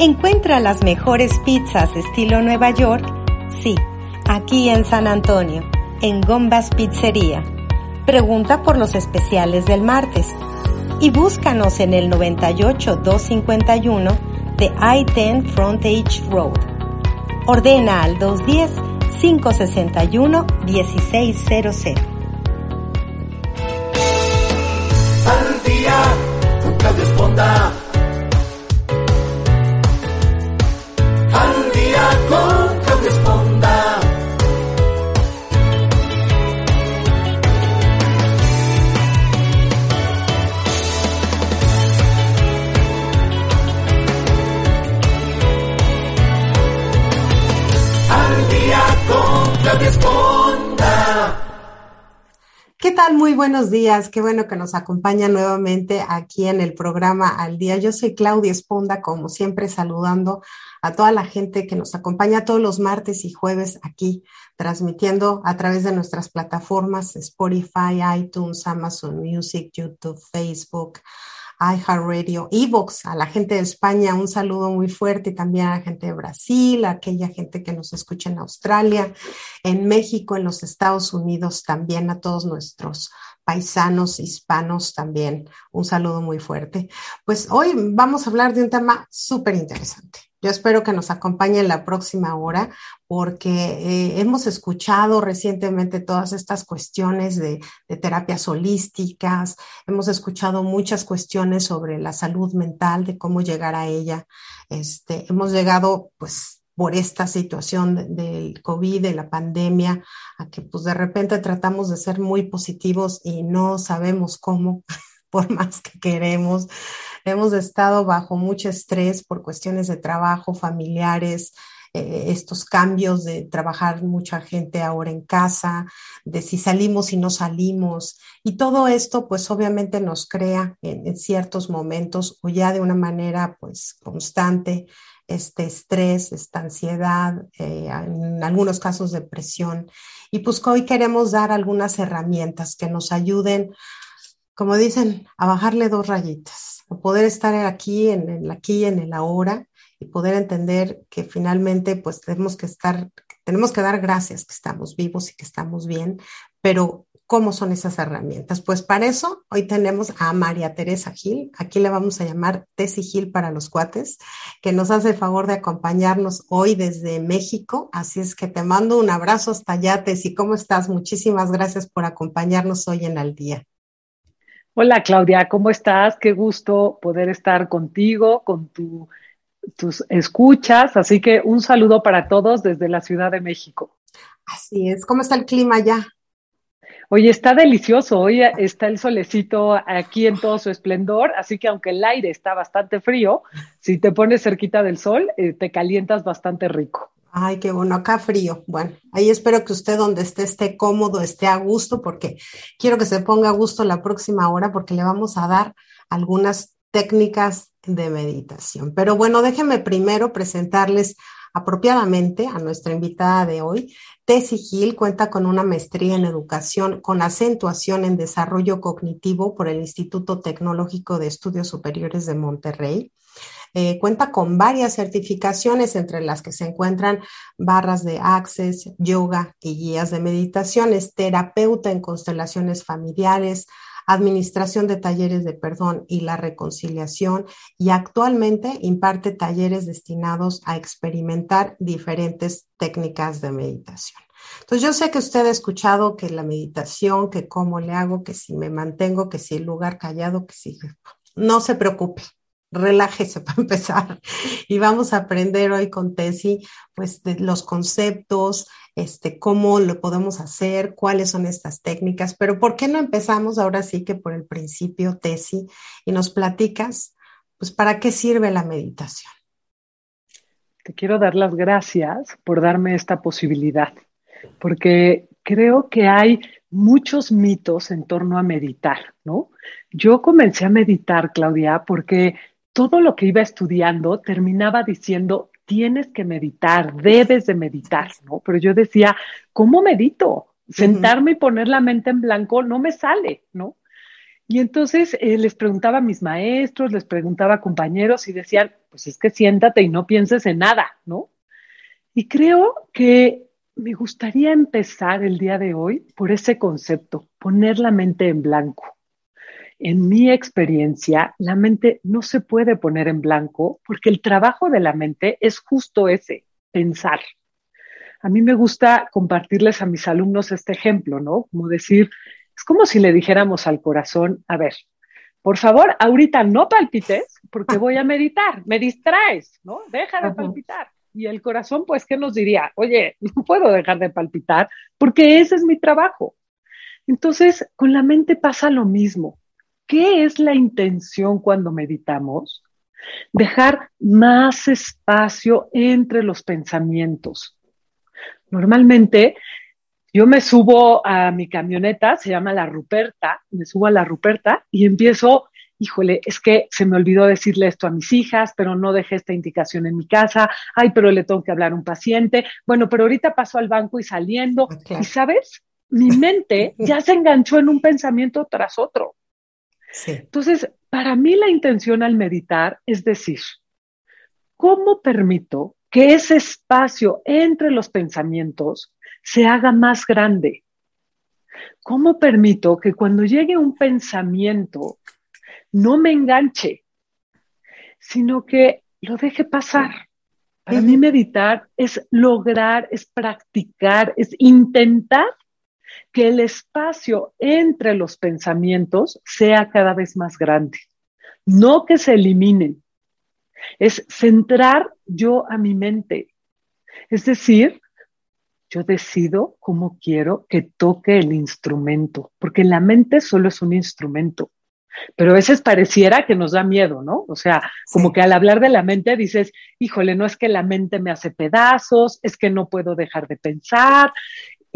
Encuentra las mejores pizzas estilo Nueva York, sí, aquí en San Antonio, en Gombas Pizzería. Pregunta por los especiales del martes y búscanos en el 98 251 de I-10 Frontage Road. Ordena al 210 561 1600. Al día con día con Claudia Esponda. Al día con Claudia Esponda. ¿Qué tal? Muy buenos días. Qué bueno que nos acompaña nuevamente aquí en el programa Al Día. Yo soy Claudia Esponda, como siempre, saludando a toda la gente que nos acompaña todos los martes y jueves aquí, transmitiendo a través de nuestras plataformas Spotify, iTunes, Amazon Music, YouTube, Facebook, iHeartRadio, Evox, a la gente de España, un saludo muy fuerte y también a la gente de Brasil, a aquella gente que nos escucha en Australia, en México, en los Estados Unidos, también a todos nuestros paisanos hispanos también. Un saludo muy fuerte. Pues hoy vamos a hablar de un tema súper interesante. Yo espero que nos acompañe en la próxima hora porque eh, hemos escuchado recientemente todas estas cuestiones de, de, terapias holísticas, hemos escuchado muchas cuestiones sobre la salud mental, de cómo llegar a ella. Este, hemos llegado pues por esta situación del COVID, de la pandemia, a que pues de repente tratamos de ser muy positivos y no sabemos cómo, por más que queremos. Hemos estado bajo mucho estrés por cuestiones de trabajo, familiares, eh, estos cambios de trabajar mucha gente ahora en casa, de si salimos y no salimos. Y todo esto, pues obviamente nos crea en, ciertos momentos o ya de una manera pues constante este estrés, esta ansiedad, eh, en algunos casos depresión. Y pues hoy queremos dar algunas herramientas que nos ayuden, como dicen, a bajarle dos rayitas, a poder estar aquí, en el aquí, en el ahora y poder entender que finalmente pues tenemos que estar, tenemos que dar gracias que estamos vivos y que estamos bien, pero ¿Cómo son esas herramientas? Pues para eso hoy tenemos a María Teresa Gil, aquí le vamos a llamar Tesi Gil para los cuates, que nos hace el favor de acompañarnos hoy desde México. Así es que te mando un abrazo hasta allá, Tesi. ¿Cómo estás? Muchísimas gracias por acompañarnos hoy en Al Día. Hola Claudia, ¿cómo estás? Qué gusto poder estar contigo, con tu, tus escuchas. Así que un saludo para todos desde la Ciudad de México. Así es. ¿Cómo está el clima allá? Oye, está delicioso. Hoy está el solecito aquí en todo su esplendor, así que aunque el aire está bastante frío, si te pones cerquita del sol, eh, te calientas bastante rico. Ay, qué bueno, acá frío. Bueno, ahí espero que usted donde esté esté cómodo, esté a gusto, porque quiero que se ponga a gusto la próxima hora, porque le vamos a dar algunas técnicas de meditación. Pero bueno, déjenme primero presentarles apropiadamente a nuestra invitada de hoy. Tessie Gil cuenta con una maestría en educación con acentuación en desarrollo cognitivo por el Instituto Tecnológico de Estudios Superiores de Monterrey. Eh, cuenta con varias certificaciones, entre las que se encuentran barras de Access, yoga y guías de meditación. Es terapeuta en constelaciones familiares, administración de talleres de perdón y la reconciliación y actualmente imparte talleres destinados a experimentar diferentes técnicas de meditación. Entonces yo sé que usted ha escuchado que la meditación, que cómo le hago, que si me mantengo, que si el lugar callado, que si... No se preocupe, relájese para empezar y vamos a aprender hoy con Tessy pues los conceptos, este cómo lo podemos hacer, cuáles son estas técnicas, pero ¿por qué no empezamos ahora sí que por el principio Tessy y nos platicas pues para qué sirve la meditación? Te quiero dar las gracias por darme esta posibilidad, porque creo que hay muchos mitos en torno a meditar, ¿no? Yo comencé a meditar, Claudia, porque todo lo que iba estudiando terminaba diciendo, tienes que meditar, debes de meditar, ¿no? Pero yo decía, ¿cómo medito? Sentarme y poner la mente en blanco no me sale, ¿no? Y entonces eh, les preguntaba a mis maestros, les preguntaba a compañeros y decían, pues es que siéntate y no pienses en nada, ¿no? Y creo que me gustaría empezar el día de hoy por ese concepto, poner la mente en blanco en mi experiencia, la mente no se puede poner en blanco porque el trabajo de la mente es justo ese, pensar. A mí me gusta compartirles a mis alumnos este ejemplo, ¿no? Como decir, es como si le dijéramos al corazón, a ver, por favor, ahorita no palpites porque voy a meditar, me distraes, ¿no? Deja de palpitar. Y el corazón, pues, ¿qué nos diría? Oye, no puedo dejar de palpitar porque ese es mi trabajo. Entonces, con la mente pasa lo mismo. ¿Qué es la intención cuando meditamos? Dejar más espacio entre los pensamientos. Normalmente yo me subo a mi camioneta, se llama la Ruperta, me subo a la Ruperta y empiezo, híjole, es que se me olvidó decirle esto a mis hijas, pero no dejé esta indicación en mi casa, ay, pero le tengo que hablar a un paciente, bueno, pero ahorita paso al banco y saliendo, y sabes, mi mente ya se enganchó en un pensamiento tras otro. Entonces, para mí la intención al meditar es decir, ¿cómo permito que ese espacio entre los pensamientos se haga más grande? ¿Cómo permito que cuando llegue un pensamiento no me enganche, sino que lo deje pasar? Para mí meditar es lograr, es practicar, es intentar que el espacio entre los pensamientos sea cada vez más grande, no que se eliminen. Es centrar yo a mi mente. Es decir, yo decido cómo quiero que toque el instrumento, porque la mente solo es un instrumento. Pero a veces pareciera que nos da miedo, ¿no? O sea, como que al hablar de la mente dices, híjole, no es que la mente me hace pedazos, es que no puedo dejar de pensar,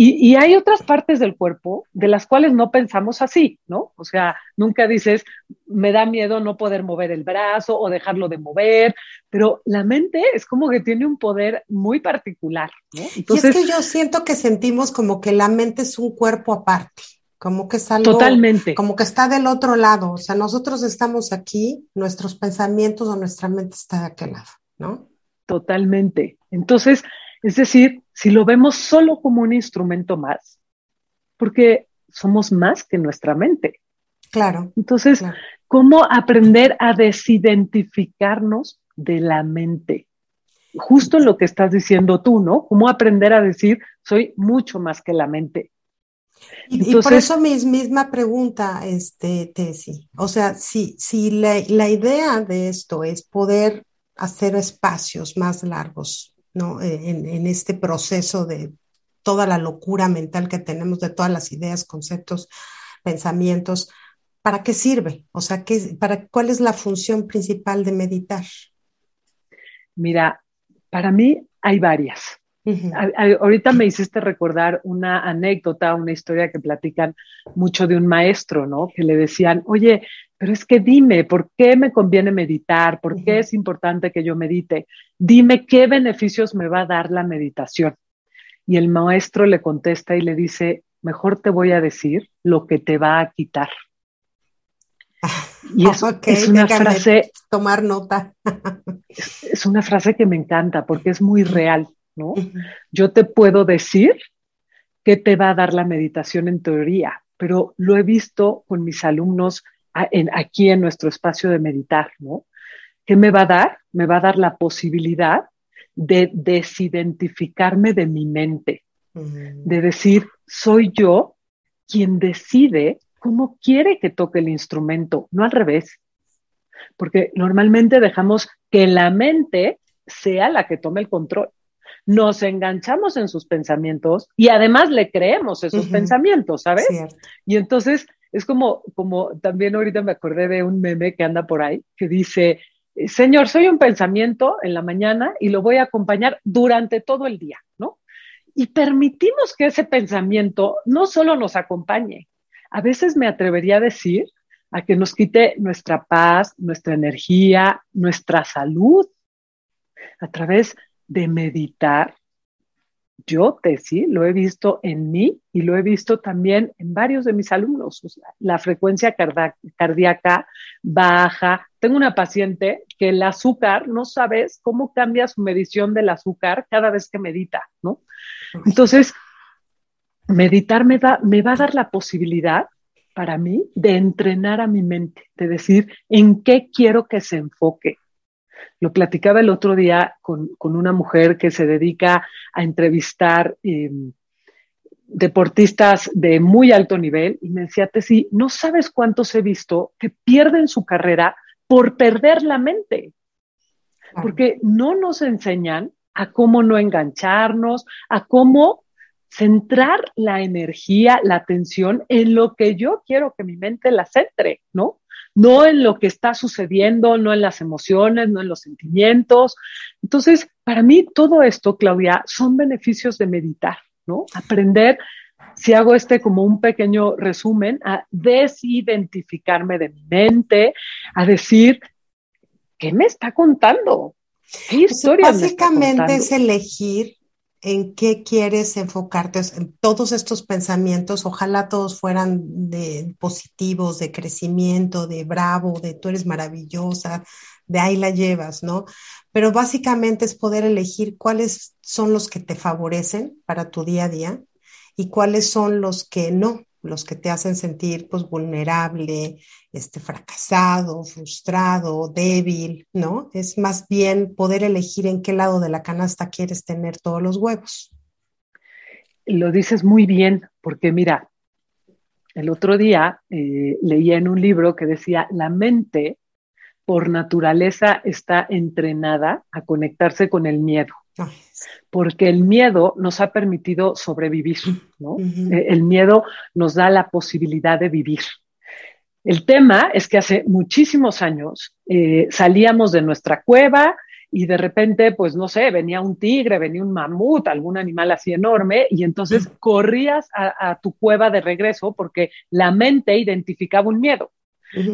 y, hay otras partes del cuerpo de las cuales no pensamos así, ¿no? O sea, nunca dices, me da miedo no poder mover el brazo o dejarlo de mover, pero la mente es como que tiene un poder muy particular, ¿no? Entonces, y es que yo siento que sentimos como que la mente es un cuerpo aparte, como que es algo. Totalmente. Como que está del otro lado, o sea, nosotros estamos aquí, nuestros pensamientos o nuestra mente está de aquel lado, ¿no? Totalmente. Entonces, es decir, si lo vemos solo como un instrumento más, porque somos más que nuestra mente. Claro. Entonces, ¿cómo aprender a desidentificarnos de la mente? Justo lo que estás diciendo tú, ¿no? ¿Cómo aprender a decir, soy mucho más que la mente? y, por eso mi misma pregunta, este, Tessy. O sea, si, si la, la idea de esto es poder hacer espacios más largos ¿no? Eh, en, este proceso de toda la locura mental que tenemos, de todas las ideas, conceptos, pensamientos. ¿Para qué sirve? O sea, ¿qué, para, ¿cuál es la función principal de meditar? Mira, para mí hay varias. ahorita me hiciste recordar una anécdota, una historia que platican mucho de un maestro, ¿no? Que le decían, oye, pero es que dime, ¿por qué me conviene meditar? ¿Por qué es importante que yo medite? Dime qué beneficios me va a dar la meditación. Y el maestro le contesta y le dice, mejor te voy a decir lo que te va a quitar. Y es, es una frase. Tomar nota. es una frase que me encanta porque es muy real, ¿no? Yo te puedo decir qué te va a dar la meditación en teoría, pero lo he visto con mis alumnos aquí en nuestro espacio de meditar, ¿no? ¿Qué me va a dar? Me va a dar la posibilidad de desidentificarme de mi mente, de decir, soy yo quien decide cómo quiere que toque el instrumento, no al revés. porque normalmente dejamos que la mente sea la que tome el control. Nos enganchamos en sus pensamientos y además le creemos esos pensamientos, ¿sabes? Y entonces es como, como también ahorita me acordé de un meme que anda por ahí que dice, Señor, soy un pensamiento en la mañana y lo voy a acompañar durante todo el día, ¿no? Y permitimos que ese pensamiento no solo nos acompañe, a veces me atrevería a decir a que nos quite nuestra paz, nuestra energía, nuestra salud, a través de meditar. Yo, Tessy, lo he visto en mí y lo he visto también en varios de mis alumnos. la frecuencia cardíaca baja. Tengo una paciente que el azúcar, no sabes cómo cambia su medición del azúcar cada vez que medita, ¿no? Entonces, meditar me, me va a dar la posibilidad para mí de entrenar a mi mente, de decir en qué quiero que se enfoque. Lo platicaba el otro día con, una mujer que se dedica a entrevistar em, deportistas de muy alto nivel y me decía, Tessy, no sabes cuántos he visto que pierden su carrera por perder la mente, porque no nos enseñan a cómo no engancharnos, a cómo centrar la energía, la atención en lo que yo quiero que mi mente la centre, ¿no? No en lo que está sucediendo, no en las emociones, no en los sentimientos. Entonces, para mí todo esto, Claudia, son beneficios de meditar, ¿no? Aprender, si hago este como un pequeño resumen, a desidentificarme de mi mente, a decir, ¿qué me está contando? ¿Qué historia Básicamente es elegir en qué quieres enfocarte, en todos estos pensamientos, ojalá todos fueran de positivos, de crecimiento, de bravo, de tú eres maravillosa, de ahí la llevas, ¿no? Pero básicamente es poder elegir cuáles son los que te favorecen para tu día a día y cuáles son los que no, los que te hacen sentir pues vulnerable, este, fracasado, frustrado, débil, ¿no? Es más bien poder elegir en qué lado de la canasta quieres tener todos los huevos. Lo dices muy bien, porque mira, el otro día eh, leía en un libro que decía, la mente por naturaleza está entrenada a conectarse con el miedo porque el miedo nos ha permitido sobrevivir, ¿no? Eh, el miedo nos da la posibilidad de vivir. El tema es que hace muchísimos años eh, salíamos de nuestra cueva y de repente, pues no sé, venía un tigre, venía un mamut, algún animal así enorme, y entonces corrías a, tu cueva de regreso porque la mente identificaba un miedo.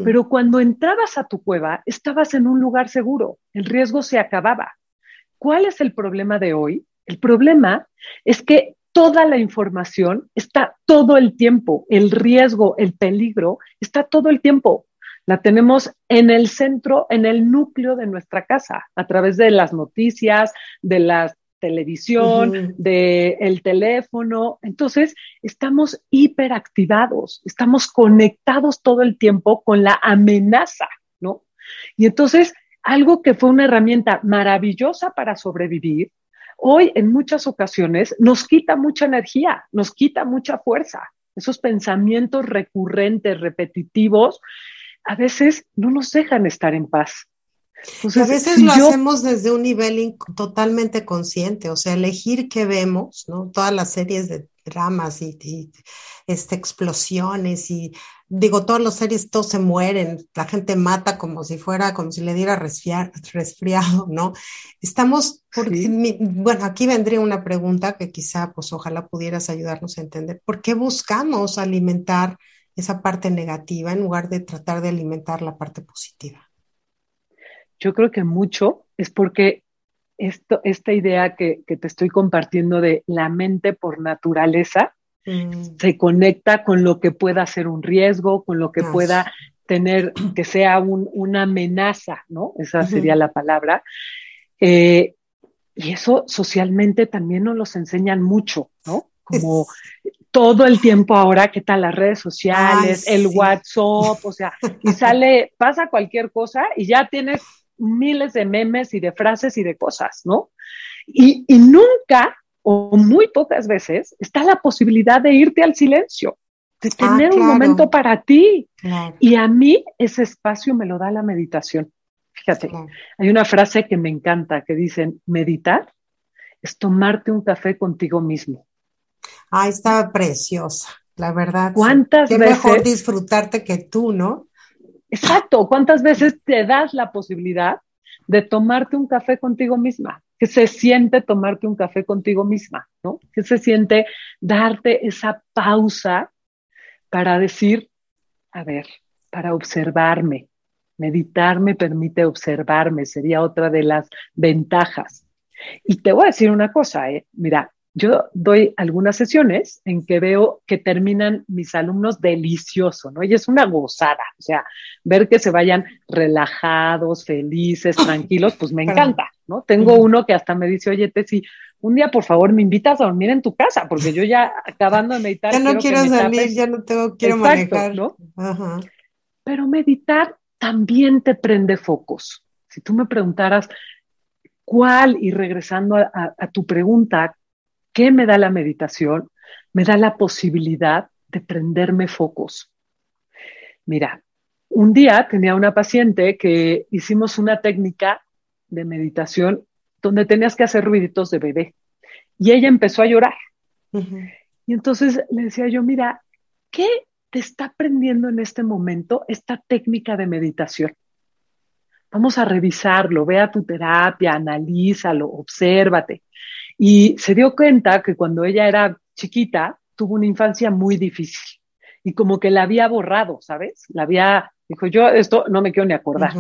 Pero cuando entrabas a tu cueva, estabas en un lugar seguro, el riesgo se acababa. ¿Cuál es el problema de hoy? El problema es que toda la información está todo el tiempo, el riesgo, el peligro está todo el tiempo. La tenemos en el centro, en el núcleo de nuestra casa, a través de las noticias, de la televisión, del teléfono. Entonces, estamos hiperactivados, estamos conectados todo el tiempo con la amenaza, ¿no? Y entonces algo que fue una herramienta maravillosa para sobrevivir, hoy en muchas ocasiones nos quita mucha energía, nos quita mucha fuerza. Esos pensamientos recurrentes, repetitivos, a veces no nos dejan estar en paz. a veces lo hacemos desde un nivel totalmente consciente, o sea, elegir qué vemos, ¿no? Todas las series de dramas y, este, explosiones y digo, todas las series, todos se mueren, la gente mata como si fuera, como si le diera resfriado, ¿no? Estamos, bueno, aquí vendría una pregunta que quizá, pues ojalá pudieras ayudarnos a entender, ¿por qué buscamos alimentar esa parte negativa en lugar de tratar de alimentar la parte positiva? Yo creo que mucho es porque esto, esta idea que, te estoy compartiendo de la mente por naturaleza mm. se conecta con lo que pueda ser un riesgo, con lo que pueda tener, que sea una amenaza, ¿no? Esa sería la palabra. Eh, y eso socialmente también nos los enseñan mucho, ¿no? Como todo el tiempo ahora, ¿qué tal las redes sociales, el WhatsApp? O sea, y sale, pasa cualquier cosa y ya tienes miles de memes y de frases y de cosas, ¿no? Y, nunca o muy pocas veces está la posibilidad de irte al silencio. de ah, tener un momento para ti. Y a mí ese espacio me lo da la meditación. Fíjate, hay una frase que me encanta que dicen, meditar es tomarte un café contigo mismo. Ah, está preciosa, la verdad. ¿Cuántas Qué veces? mejor disfrutarte que tú, ¿no? Exacto, ¿cuántas veces te das la posibilidad de tomarte un café contigo misma? ¿Qué se siente tomarte un café contigo misma? ¿no? ¿Qué se siente darte esa pausa para decir, a ver, para observarme? Meditar me permite observarme, sería otra de las ventajas. Y te voy a decir una cosa, ¿eh? mira, yo doy algunas sesiones en que veo que terminan mis alumnos delicioso, ¿no? Y es una gozada, o sea, ver que se vayan relajados, felices, tranquilos, pues me encanta, ¿no? Tengo uno que hasta me dice, oye, Tessy, un día por favor me invitas a dormir en tu casa, porque yo ya acabando de meditar. ya no quiero salir, ya no tengo, quiero manejar. ¿no? Ajá. Pero meditar también te prende focos. Si tú me preguntaras, ¿cuál, y regresando a tu pregunta, ¿Qué me da la meditación? Me da la posibilidad de prenderme focos. Mira, un día tenía una paciente que hicimos una técnica de meditación donde tenías que hacer ruiditos de bebé y ella empezó a llorar. Y entonces le decía yo, mira, ¿qué te está aprendiendo en este momento esta técnica de meditación? Vamos a revisarlo, ve a tu terapia, analízalo, obsérvate. Y se dio cuenta que cuando ella era chiquita, tuvo una infancia muy difícil y como que la había borrado, ¿sabes? La había, dijo, yo esto no me quiero ni acordar.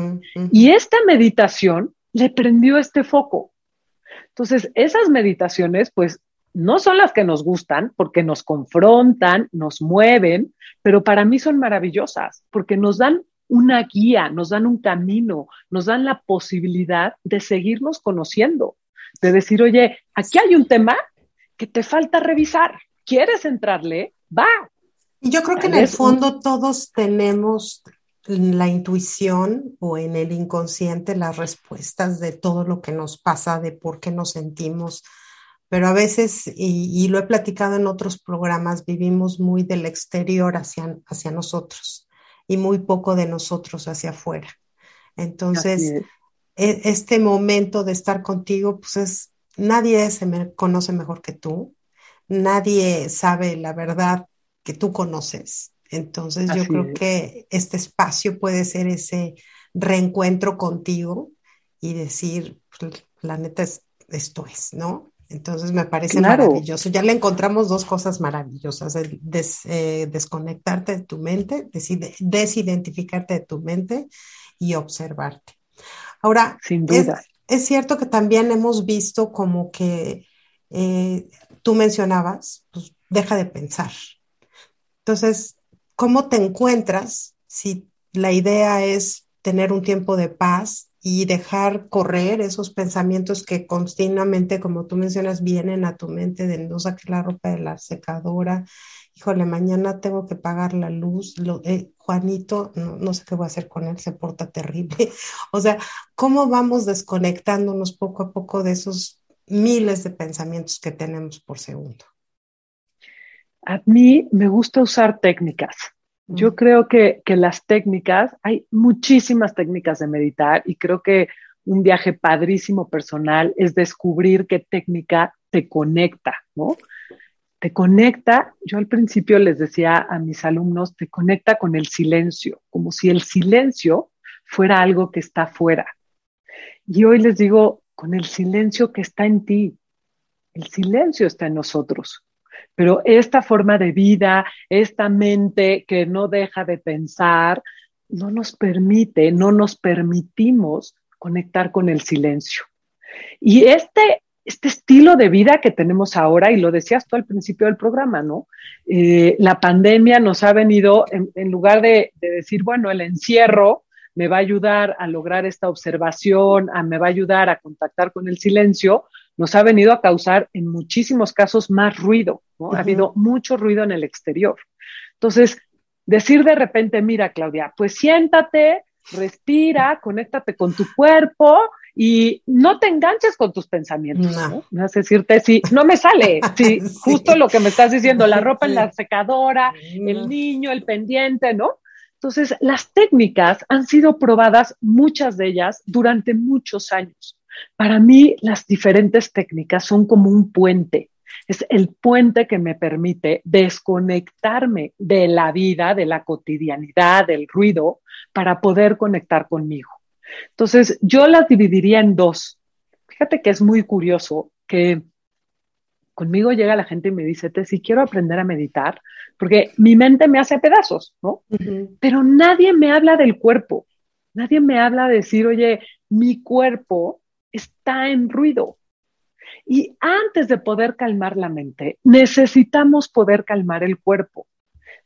Y esta meditación le prendió este foco. Entonces, esas meditaciones, pues, no son las que nos gustan porque nos confrontan, nos mueven, pero para mí son maravillosas porque nos dan una guía, nos dan un camino, nos dan la posibilidad de seguirnos conociendo de decir, oye, aquí hay un tema que te falta revisar. ¿Quieres entrarle? Va. Y yo creo que en el fondo todos tenemos la intuición o en el inconsciente las respuestas de todo lo que nos pasa, de por qué nos sentimos. Pero a veces, y, lo he platicado en otros programas, vivimos muy del exterior hacia, hacia nosotros y muy poco de nosotros hacia afuera. Entonces, este momento de estar contigo, pues es, nadie se me conoce mejor que tú, nadie sabe la verdad que tú conoces. Entonces yo creo que este espacio puede ser ese reencuentro contigo y decir, pues, la neta, es, esto es, ¿no? Entonces me parece maravilloso. Ya le encontramos dos cosas maravillosas, el eh, desconectarte de tu mente, desidentificarte de tu mente y observarte. Ahora, Sin duda. Es, cierto que también hemos visto como que eh, tú mencionabas, pues deja de pensar. Entonces, ¿cómo te encuentras si la idea es tener un tiempo de paz y dejar correr esos pensamientos que continuamente, como tú mencionas, vienen a tu mente de no sacar la ropa de la secadora, híjole, mañana tengo que pagar la luz, lo, eh, Juanito, no, sé qué voy a hacer con él, se porta terrible. o sea, ¿cómo vamos desconectándonos poco a poco de esos miles de pensamientos que tenemos por segundo? A mí me gusta usar técnicas. Yo creo que, que las técnicas, hay muchísimas técnicas de meditar y creo que un viaje padrísimo personal es descubrir qué técnica te conecta, ¿no? Te conecta, yo al principio les decía a mis alumnos, te conecta con el silencio, como si el silencio fuera algo que está fuera. Y hoy les digo, con el silencio que está en ti, el silencio está en nosotros. Pero esta forma de vida, esta mente que no deja de pensar, no nos permite, no nos permitimos conectar con el silencio. Y este este estilo de vida que tenemos ahora, y lo decías tú al principio del programa, ¿no? Eh, la pandemia nos ha venido, en, lugar de, decir, bueno, el encierro me va a ayudar a lograr esta observación, a, me va a ayudar a contactar con el silencio, nos ha venido a causar en muchísimos casos más ruido, ¿no? Ha habido mucho ruido en el exterior. Entonces, decir de repente, mira, Claudia, pues siéntate, respira, conéctate con tu cuerpo y no te enganches con tus pensamientos, ¿no? ¿no? Es decirte, si no me sale, si justo lo que me estás diciendo, la ropa en la secadora, el niño, el pendiente, ¿no? Entonces, las técnicas han sido probadas, muchas de ellas, durante muchos años. Para mí, las diferentes técnicas son como un puente. Es el puente que me permite desconectarme de la vida, de la cotidianidad, del ruido, para poder conectar conmigo. Entonces, yo las dividiría en dos. Fíjate que es muy curioso que conmigo llega la gente y me dice, te si quiero aprender a meditar, porque mi mente me hace pedazos, ¿no? Pero nadie me habla del cuerpo. Nadie me habla de decir, oye, mi cuerpo está en ruido. Y antes de poder calmar la mente, necesitamos poder calmar el cuerpo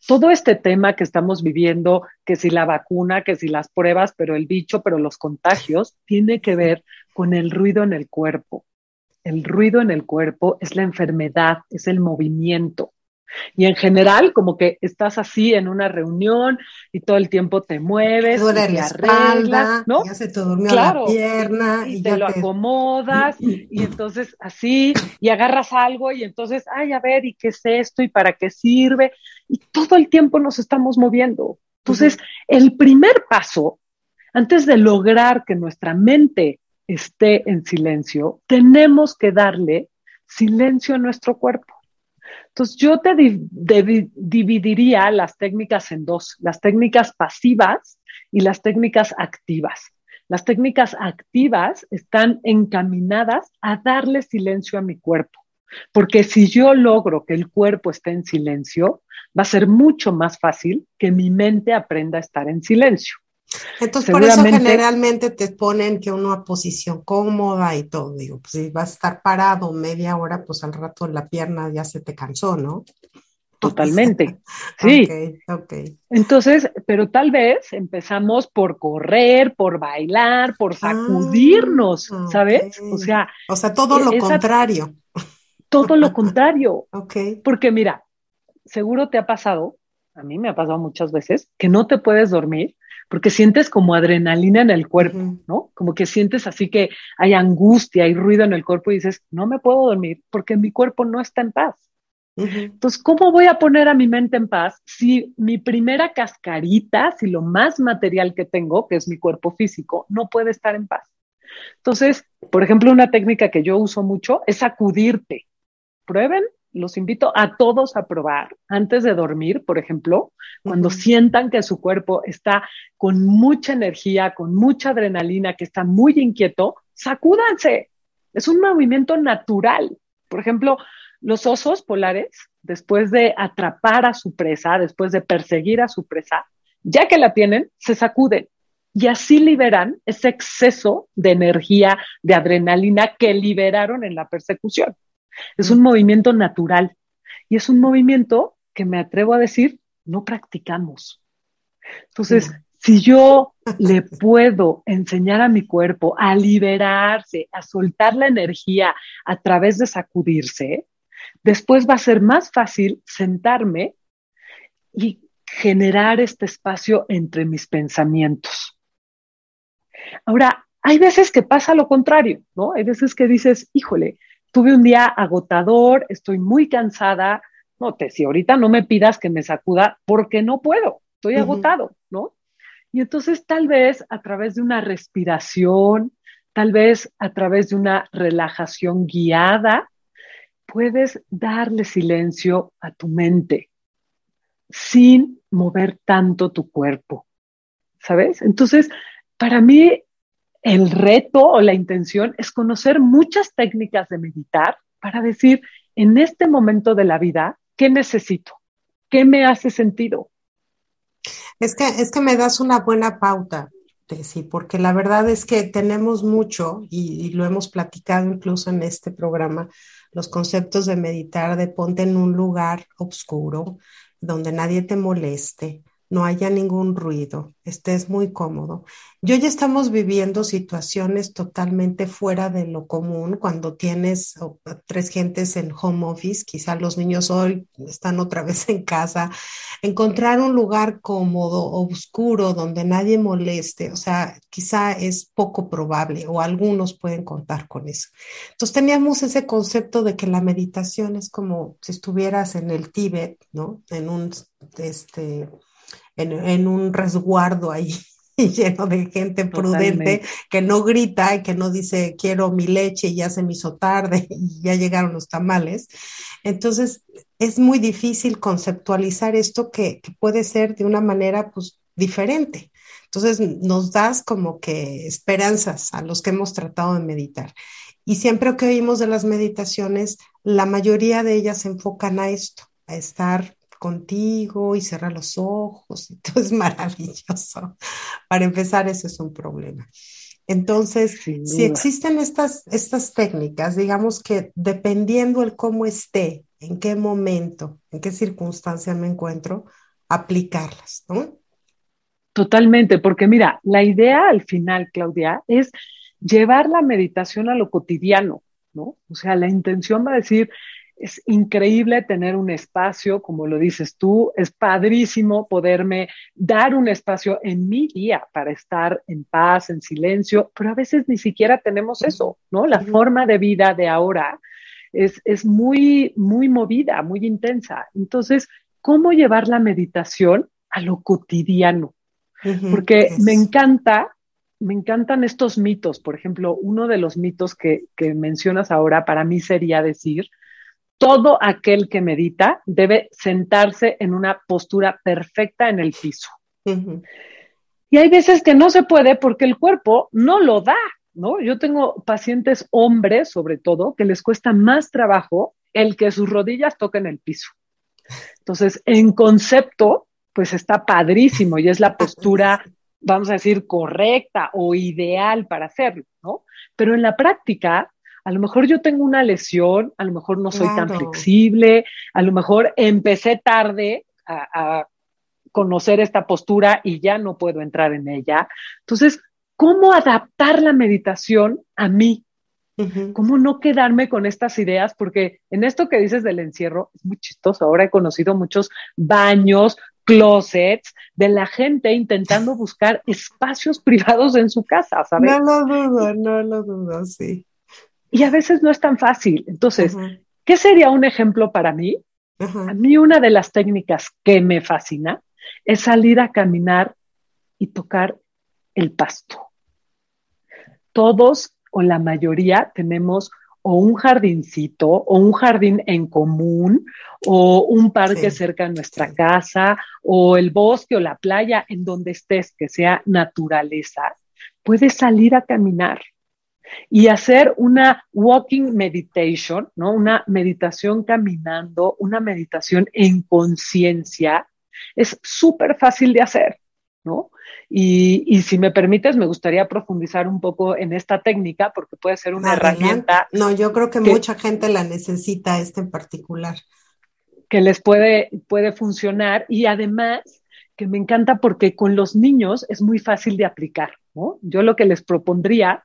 todo este tema que estamos viviendo, que si la vacuna, que si las pruebas, pero el bicho, pero los contagios, tiene que ver con el ruido en el cuerpo. El ruido en el cuerpo es la enfermedad, es el movimiento. Y en general, como que estás así en una reunión y todo el tiempo te mueves, te duele la espalda, ¿no? Ya se te durmió la pierna y, te lo acomodas y entonces así y agarras algo y entonces, ay, a ver, ¿y qué es esto y para qué sirve? Y todo el tiempo nos estamos moviendo. Entonces, el primer paso antes de lograr que nuestra mente esté en silencio, tenemos que darle silencio a nuestro cuerpo. Entonces, yo te dividiría las técnicas en dos, las técnicas pasivas y las técnicas activas. Las técnicas activas están encaminadas a darle silencio a mi cuerpo, porque si yo logro que el cuerpo esté en silencio, va a ser mucho más fácil que mi mente aprenda a estar en silencio. Entonces, por eso generalmente te ponen que una posición cómoda y todo. Digo, pues si vas a estar parado media hora, pues al rato la pierna ya se te cansó, ¿no? Totalmente. Sí. Ok, Entonces, pero tal vez empezamos por correr, por bailar, por ah, sacudirnos, ¿sabes? O sea, o sea, todo lo contrario. Todo lo contrario. ok. Porque mira, seguro te ha pasado, a mí me ha pasado muchas veces, que no te puedes dormir porque sientes como adrenalina en el cuerpo, ¿no? Como que sientes así que hay angustia, hay ruido en el cuerpo y dices, no me puedo dormir porque mi cuerpo no está en paz. Entonces, ¿cómo voy a poner a mi mente en paz si mi primera cascarita, si lo más material que tengo, que es mi cuerpo físico, no puede estar en paz? Entonces, por ejemplo, una técnica que yo uso mucho es sacudirte. Prueben los invito a todos a probar antes de dormir, por ejemplo, cuando sientan que su cuerpo está con mucha energía, con mucha adrenalina, que está muy inquieto, sacúdanse. Es un movimiento natural. Por ejemplo, los osos polares, después de atrapar a su presa, después de perseguir a su presa, ya que la tienen, se sacuden y así liberan ese exceso de energía, de adrenalina que liberaron en la persecución. Es un movimiento natural y es un movimiento que me atrevo a decir, no practicamos. Entonces, si yo le puedo enseñar a mi cuerpo a liberarse, a soltar la energía a través de sacudirse, después va a ser más fácil sentarme y generar este espacio entre mis pensamientos. Ahora, hay veces que pasa lo contrario, ¿no? Hay veces que dices, híjole, tuve un día agotador, estoy muy cansada, no te, si ahorita no me pidas que me sacuda, porque no puedo, estoy agotado, ¿no? Y entonces tal vez a través de una respiración, tal vez a través de una relajación guiada, puedes darle silencio a tu mente sin mover tanto tu cuerpo, ¿sabes? Entonces, para mí el reto o la intención es conocer muchas técnicas de meditar para decir, en este momento de la vida, ¿qué necesito? ¿Qué me hace sentido? Es que, es que me das una buena pauta, sí, porque la verdad es que tenemos mucho y, y, lo hemos platicado incluso en este programa, los conceptos de meditar, de ponte en un lugar oscuro, donde nadie te moleste, no haya ningún ruido, estés muy cómodo. Yo ya estamos viviendo situaciones totalmente fuera de lo común cuando tienes tres gentes en home office, quizá los niños hoy están otra vez en casa, encontrar un lugar cómodo, oscuro, donde nadie moleste, o sea, quizá es poco probable o algunos pueden contar con eso. Entonces teníamos ese concepto de que la meditación es como si estuvieras en el Tíbet, ¿no? En un, este, en, un resguardo ahí lleno de gente prudente que no grita y que no dice quiero mi leche y ya se me hizo tarde y ya llegaron los tamales. Entonces es muy difícil conceptualizar esto que, que puede ser de una manera pues diferente. Entonces nos das como que esperanzas a los que hemos tratado de meditar. Y siempre que oímos de las meditaciones, la mayoría de ellas se enfocan a esto, a estar contigo y cerrar los ojos y todo es maravilloso. Para empezar, eso es un problema. Entonces, si existen estas, estas técnicas, digamos que dependiendo el cómo esté, en qué momento, en qué circunstancia me encuentro, aplicarlas, ¿no? Totalmente, porque mira, la idea al final, Claudia, es llevar la meditación a lo cotidiano, ¿no? O sea, la intención va a decir, es increíble tener un espacio, como lo dices tú, es padrísimo poderme dar un espacio en mi día para estar en paz, en silencio, pero a veces ni siquiera tenemos eso, ¿no? La forma de vida de ahora es, es muy, muy movida, muy intensa. Entonces, ¿cómo llevar la meditación a lo cotidiano? Porque me encanta me encantan estos mitos. Por ejemplo, uno de los mitos que, que, mencionas ahora para mí sería decir, todo aquel que medita debe sentarse en una postura perfecta en el piso. Y hay veces que no se puede porque el cuerpo no lo da, ¿no? Yo tengo pacientes hombres, sobre todo, que les cuesta más trabajo el que sus rodillas toquen el piso. Entonces, en concepto, pues está padrísimo y es la postura, vamos a decir, correcta o ideal para hacerlo, ¿no? Pero en la práctica, a lo mejor yo tengo una lesión, a lo mejor no soy tan flexible, a lo mejor empecé tarde a, conocer esta postura y ya no puedo entrar en ella. Entonces, ¿cómo adaptar la meditación a mí? ¿Cómo no quedarme con estas ideas? Porque en esto que dices del encierro es muy chistoso. Ahora he conocido muchos baños, closets de la gente intentando buscar espacios privados en su casa, ¿sabes? No lo dudo, no lo dudo, sí. Y a veces no es tan fácil. Entonces, ¿qué sería un ejemplo para mí? A mí una de las técnicas que me fascina es salir a caminar y tocar el pasto. Todos o la mayoría tenemos o un jardincito o un jardín en común o un parque cerca de nuestra casa o el bosque o la playa en donde estés, que sea naturaleza, puedes salir a caminar y hacer una walking meditation, ¿no? Una meditación caminando, una meditación en conciencia, es súper fácil de hacer, ¿no? Y, si me permites, me gustaría profundizar un poco en esta técnica porque puede ser una herramienta. No, yo creo que, mucha gente la necesita, esta en particular. Que les puede, puede funcionar y además que me encanta porque con los niños es muy fácil de aplicar, ¿no? Yo lo que les propondría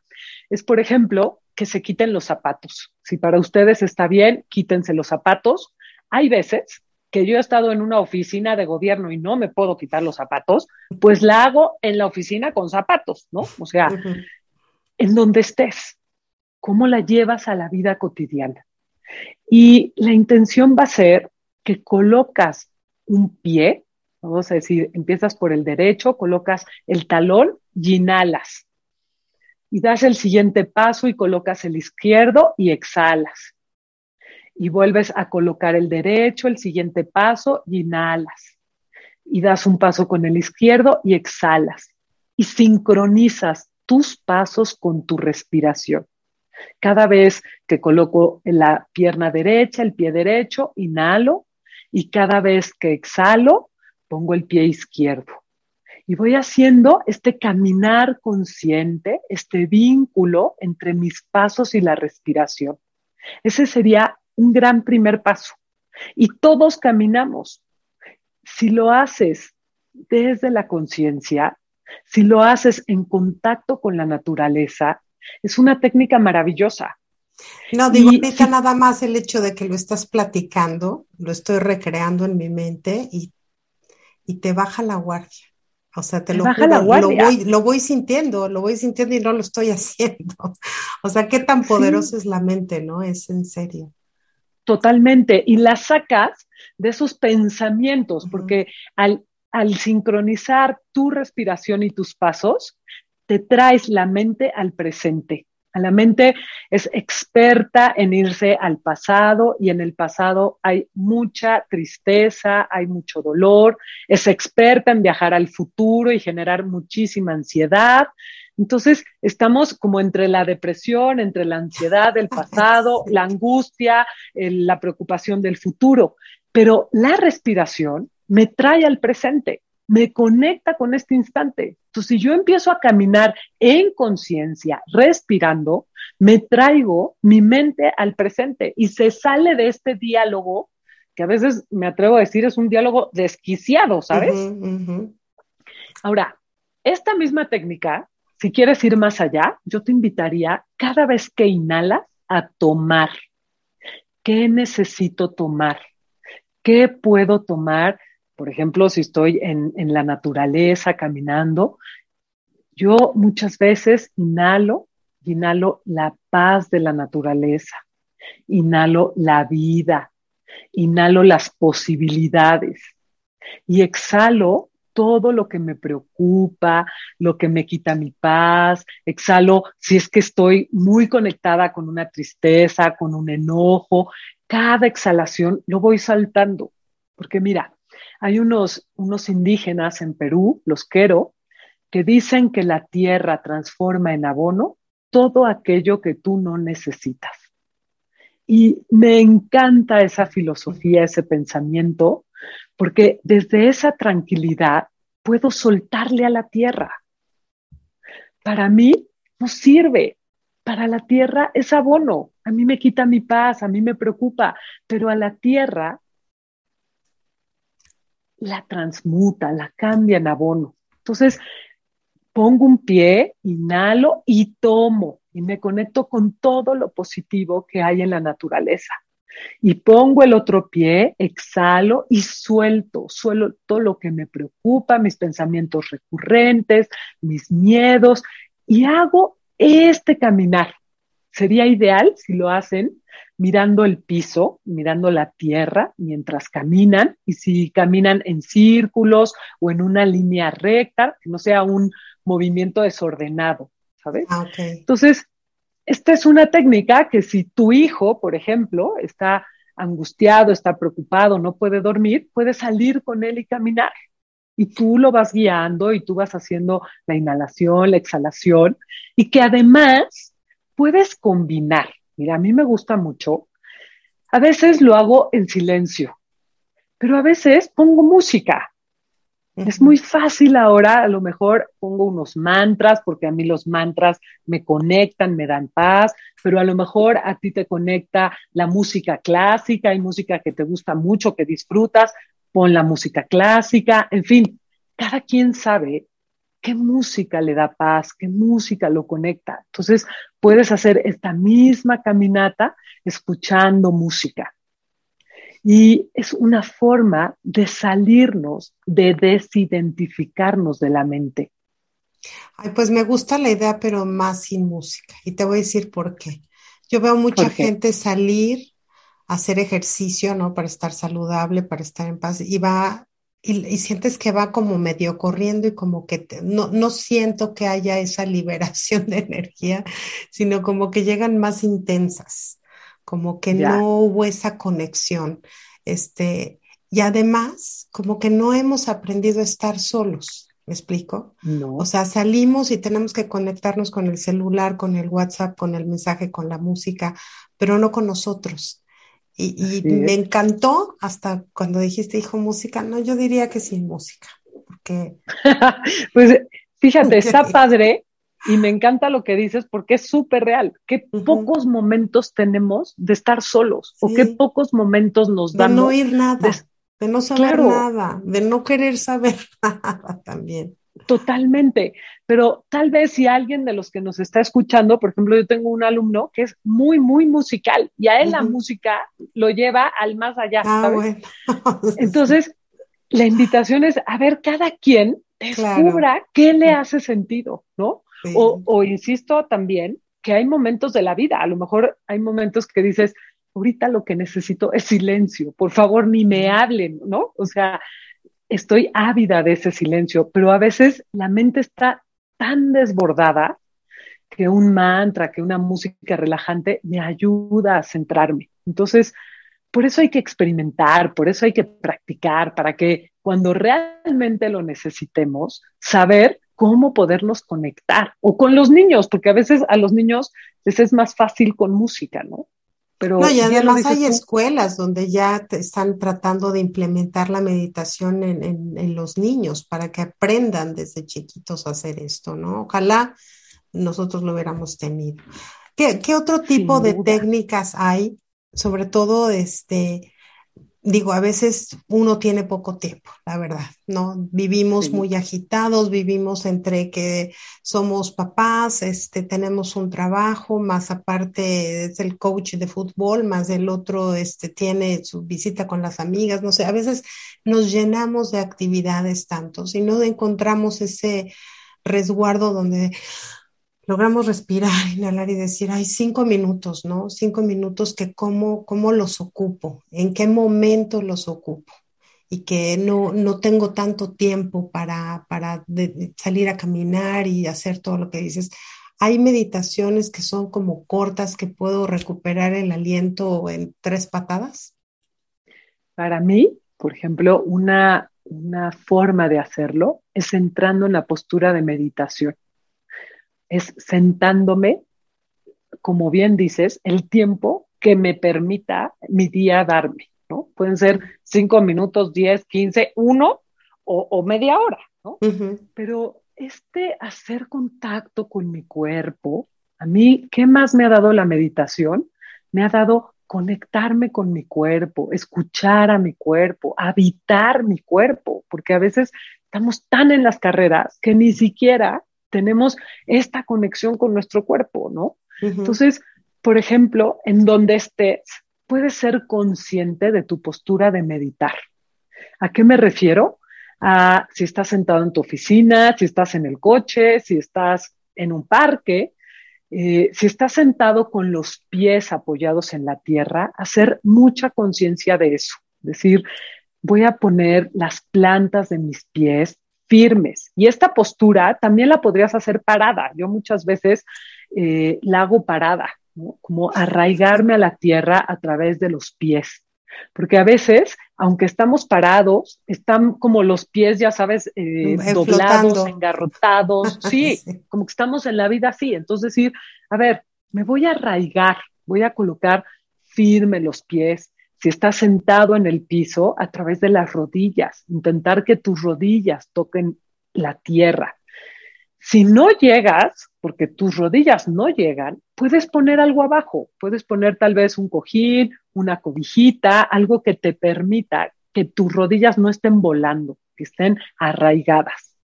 es, por ejemplo, que se quiten los zapatos. Si para ustedes está bien, quítense los zapatos. Hay veces que yo he estado en una oficina de gobierno y no me puedo quitar los zapatos, pues la hago en la oficina con zapatos, ¿no? O sea, en donde estés, ¿cómo la llevas a la vida cotidiana? Y la intención va a ser que colocas un pie, vamos a decir, empiezas por el derecho, colocas el talón y inhalas y das el siguiente paso y colocas el izquierdo y exhalas. Y vuelves a colocar el derecho, el siguiente paso y inhalas. Y das un paso con el izquierdo y exhalas. Y sincronizas tus pasos con tu respiración. Cada vez que coloco la pierna derecha, el pie derecho, inhalo. Y cada vez que exhalo, pongo el pie izquierdo y voy haciendo este caminar consciente, este vínculo entre mis pasos y la respiración. Ese sería un gran primer paso. Y todos caminamos. Si lo haces desde la conciencia, si lo haces en contacto con la naturaleza, es una técnica maravillosa. No, digo, ahorita nada más el hecho de que lo estás platicando, lo estoy recreando en mi mente y, te baja la guardia. O sea, te, lo, lo, voy, lo voy sintiendo, lo voy sintiendo y no lo estoy haciendo. O sea, qué tan poderosa es la mente, ¿no? Es en serio. Totalmente. Y la sacas de esos pensamientos, porque al, al sincronizar tu respiración y tus pasos, te traes la mente al presente. La mente es experta en irse al pasado y en el pasado hay mucha tristeza, hay mucho dolor, es experta en viajar al futuro y generar muchísima ansiedad. Entonces, estamos como entre la depresión, entre la ansiedad del pasado, la angustia, la preocupación del futuro. Pero la respiración me trae al presente me conecta con este instante. Entonces, si yo empiezo a caminar en conciencia, respirando, me traigo mi mente al presente y se sale de este diálogo que a veces me atrevo a decir es un diálogo desquiciado, ¿sabes? Ahora, esta misma técnica, si quieres ir más allá, yo te invitaría cada vez que inhalas a tomar. ¿Qué necesito tomar? ¿Qué puedo tomar? Por ejemplo, si estoy en, la naturaleza caminando, yo muchas veces inhalo, inhalo la paz de la naturaleza, inhalo la vida, inhalo las posibilidades y exhalo todo lo que me preocupa, lo que me quita mi paz, exhalo si es que estoy muy conectada con una tristeza, con un enojo, cada exhalación lo voy saltando, porque mira, hay unos, unos indígenas en Perú, los Quero, que dicen que la tierra transforma en abono todo aquello que tú no necesitas. Y me encanta esa filosofía, ese pensamiento, porque desde esa tranquilidad puedo soltarle a la tierra. Para mí no sirve, para la tierra es abono, a mí me quita mi paz, a mí me preocupa, pero a la tierra la transmuta, la cambia en abono. Entonces, pongo un pie, inhalo y tomo y me conecto con todo lo positivo que hay en la naturaleza. Y pongo el otro pie, exhalo y suelto, suelto lo que me preocupa, mis pensamientos recurrentes, mis miedos y hago este caminar. Sería ideal si lo hacen mirando el piso, mirando la tierra mientras caminan y si caminan en círculos o en una línea recta, que no sea un movimiento desordenado, ¿sabes? Ah, Entonces, esta es una técnica que si tu hijo, por ejemplo, está angustiado, está preocupado, no puede dormir, puedes salir con él y caminar. Y tú lo vas guiando y tú vas haciendo la inhalación, la exhalación, y que además puedes combinar Mira, a mí me gusta mucho. A veces lo hago en silencio, pero a veces pongo música. Es muy fácil ahora, a lo mejor pongo unos mantras, porque a mí los mantras me conectan, me dan paz, pero a lo mejor a ti te conecta la música clásica, hay música que te gusta mucho, que disfrutas, pon la música clásica, en fin, cada quien sabe qué música le da paz, qué música lo conecta. Entonces, puedes hacer esta misma caminata escuchando música. Y es una forma de salirnos, de desidentificarnos de la mente. Ay, pues me gusta la idea, pero más sin música. Y te voy a decir por qué. Yo veo mucha gente salir a hacer ejercicio, ¿no? Para estar saludable, para estar en paz, y va y, sientes que va como medio corriendo y como que no, no siento que haya esa liberación de energía, sino como que llegan más intensas, como que no hubo esa conexión. Este, y además, como que no hemos aprendido a estar solos. ¿Me explico? No. O sea, salimos y tenemos que conectarnos con el celular, con el WhatsApp, con el mensaje, con la música, pero no con nosotros. Y, me encantó hasta cuando dijiste, hijo, música. No, yo diría que sin música, porque... pues fíjate, está padre y me encanta lo que dices porque es súper real. Qué pocos momentos tenemos de estar solos o qué pocos momentos nos dan. De no oír nada. de no saber nada, de no querer saber nada también. Totalmente, pero tal vez si alguien de los que nos está escuchando, por ejemplo, yo tengo un alumno que es muy, muy musical y a él la música lo lleva al más allá. Ah, Bueno. Entonces, la invitación es a ver cada quien descubra qué le hace sentido, ¿no? O, o insisto también que hay momentos de la vida, a lo mejor hay momentos que dices, ahorita lo que necesito es silencio, por favor ni me hablen, ¿no? O sea, estoy ávida de ese silencio, pero a veces la mente está tan desbordada que un mantra, que una música relajante me ayuda a centrarme. Entonces, por eso hay que experimentar, por eso hay que practicar, para que cuando realmente lo necesitemos, saber cómo podernos conectar. O con los niños, porque a veces a los niños les es más fácil con música, ¿no? No, y además hay escuelas donde ya te están tratando de implementar la meditación en, los niños para que aprendan desde chiquitos a hacer esto, ¿no? Ojalá nosotros lo hubiéramos tenido. ¿Qué, otro tipo de técnicas hay? Sobre todo, este, digo, a veces uno tiene poco tiempo, la verdad, ¿no? Vivimos muy agitados, vivimos entre que somos papás, este, tenemos un trabajo, más aparte es el coach de fútbol, más el otro, este, tiene su visita con las amigas, no sé, a veces nos llenamos de actividades tantos y no encontramos ese resguardo donde logramos respirar, inhalar y decir, hay cinco minutos, ¿no? Cinco minutos que cómo, cómo los ocupo, en qué momento los ocupo y que no, no tengo tanto tiempo para, para salir a caminar y hacer todo lo que dices. Hay meditaciones que son como cortas que puedo recuperar el aliento en tres patadas. Para mí, por ejemplo, una, una forma de hacerlo es entrando en la postura de meditación es sentándome, como bien dices, el tiempo que me permita mi día darme, ¿no? Pueden ser cinco minutos, diez, quince, uno o, media hora, ¿no? Pero este hacer contacto con mi cuerpo, a mí, ¿qué más me ha dado la meditación? Me ha dado conectarme con mi cuerpo, escuchar a mi cuerpo, habitar mi cuerpo, porque a veces estamos tan en las carreras que ni siquiera tenemos esta conexión con nuestro cuerpo, ¿no? Entonces, por ejemplo, en donde estés, puedes ser consciente de tu postura de meditar. ¿A qué me refiero? A si estás sentado en tu oficina, si estás en el coche, si estás en un parque, eh, si estás sentado con los pies apoyados en la tierra, hacer mucha conciencia de eso. Es decir, voy a poner las plantas de mis pies firmes. Y esta postura también la podrías hacer parada. Yo muchas veces eh, la hago parada, como arraigarme a la tierra a través de los pies. Porque a veces, aunque estamos parados, están como los pies, ya sabes, eh, doblados, engarrotados. Sí, como que estamos en la vida así. Entonces decir, a ver, me voy a arraigar, voy a colocar firme los pies, si estás sentado en el piso, a través de las rodillas, intentar que tus rodillas toquen la tierra. Si no llegas, porque tus rodillas no llegan, puedes poner algo abajo, puedes poner tal vez un cojín, una cobijita, algo que te permita que tus rodillas no estén volando, que estén arraigadas.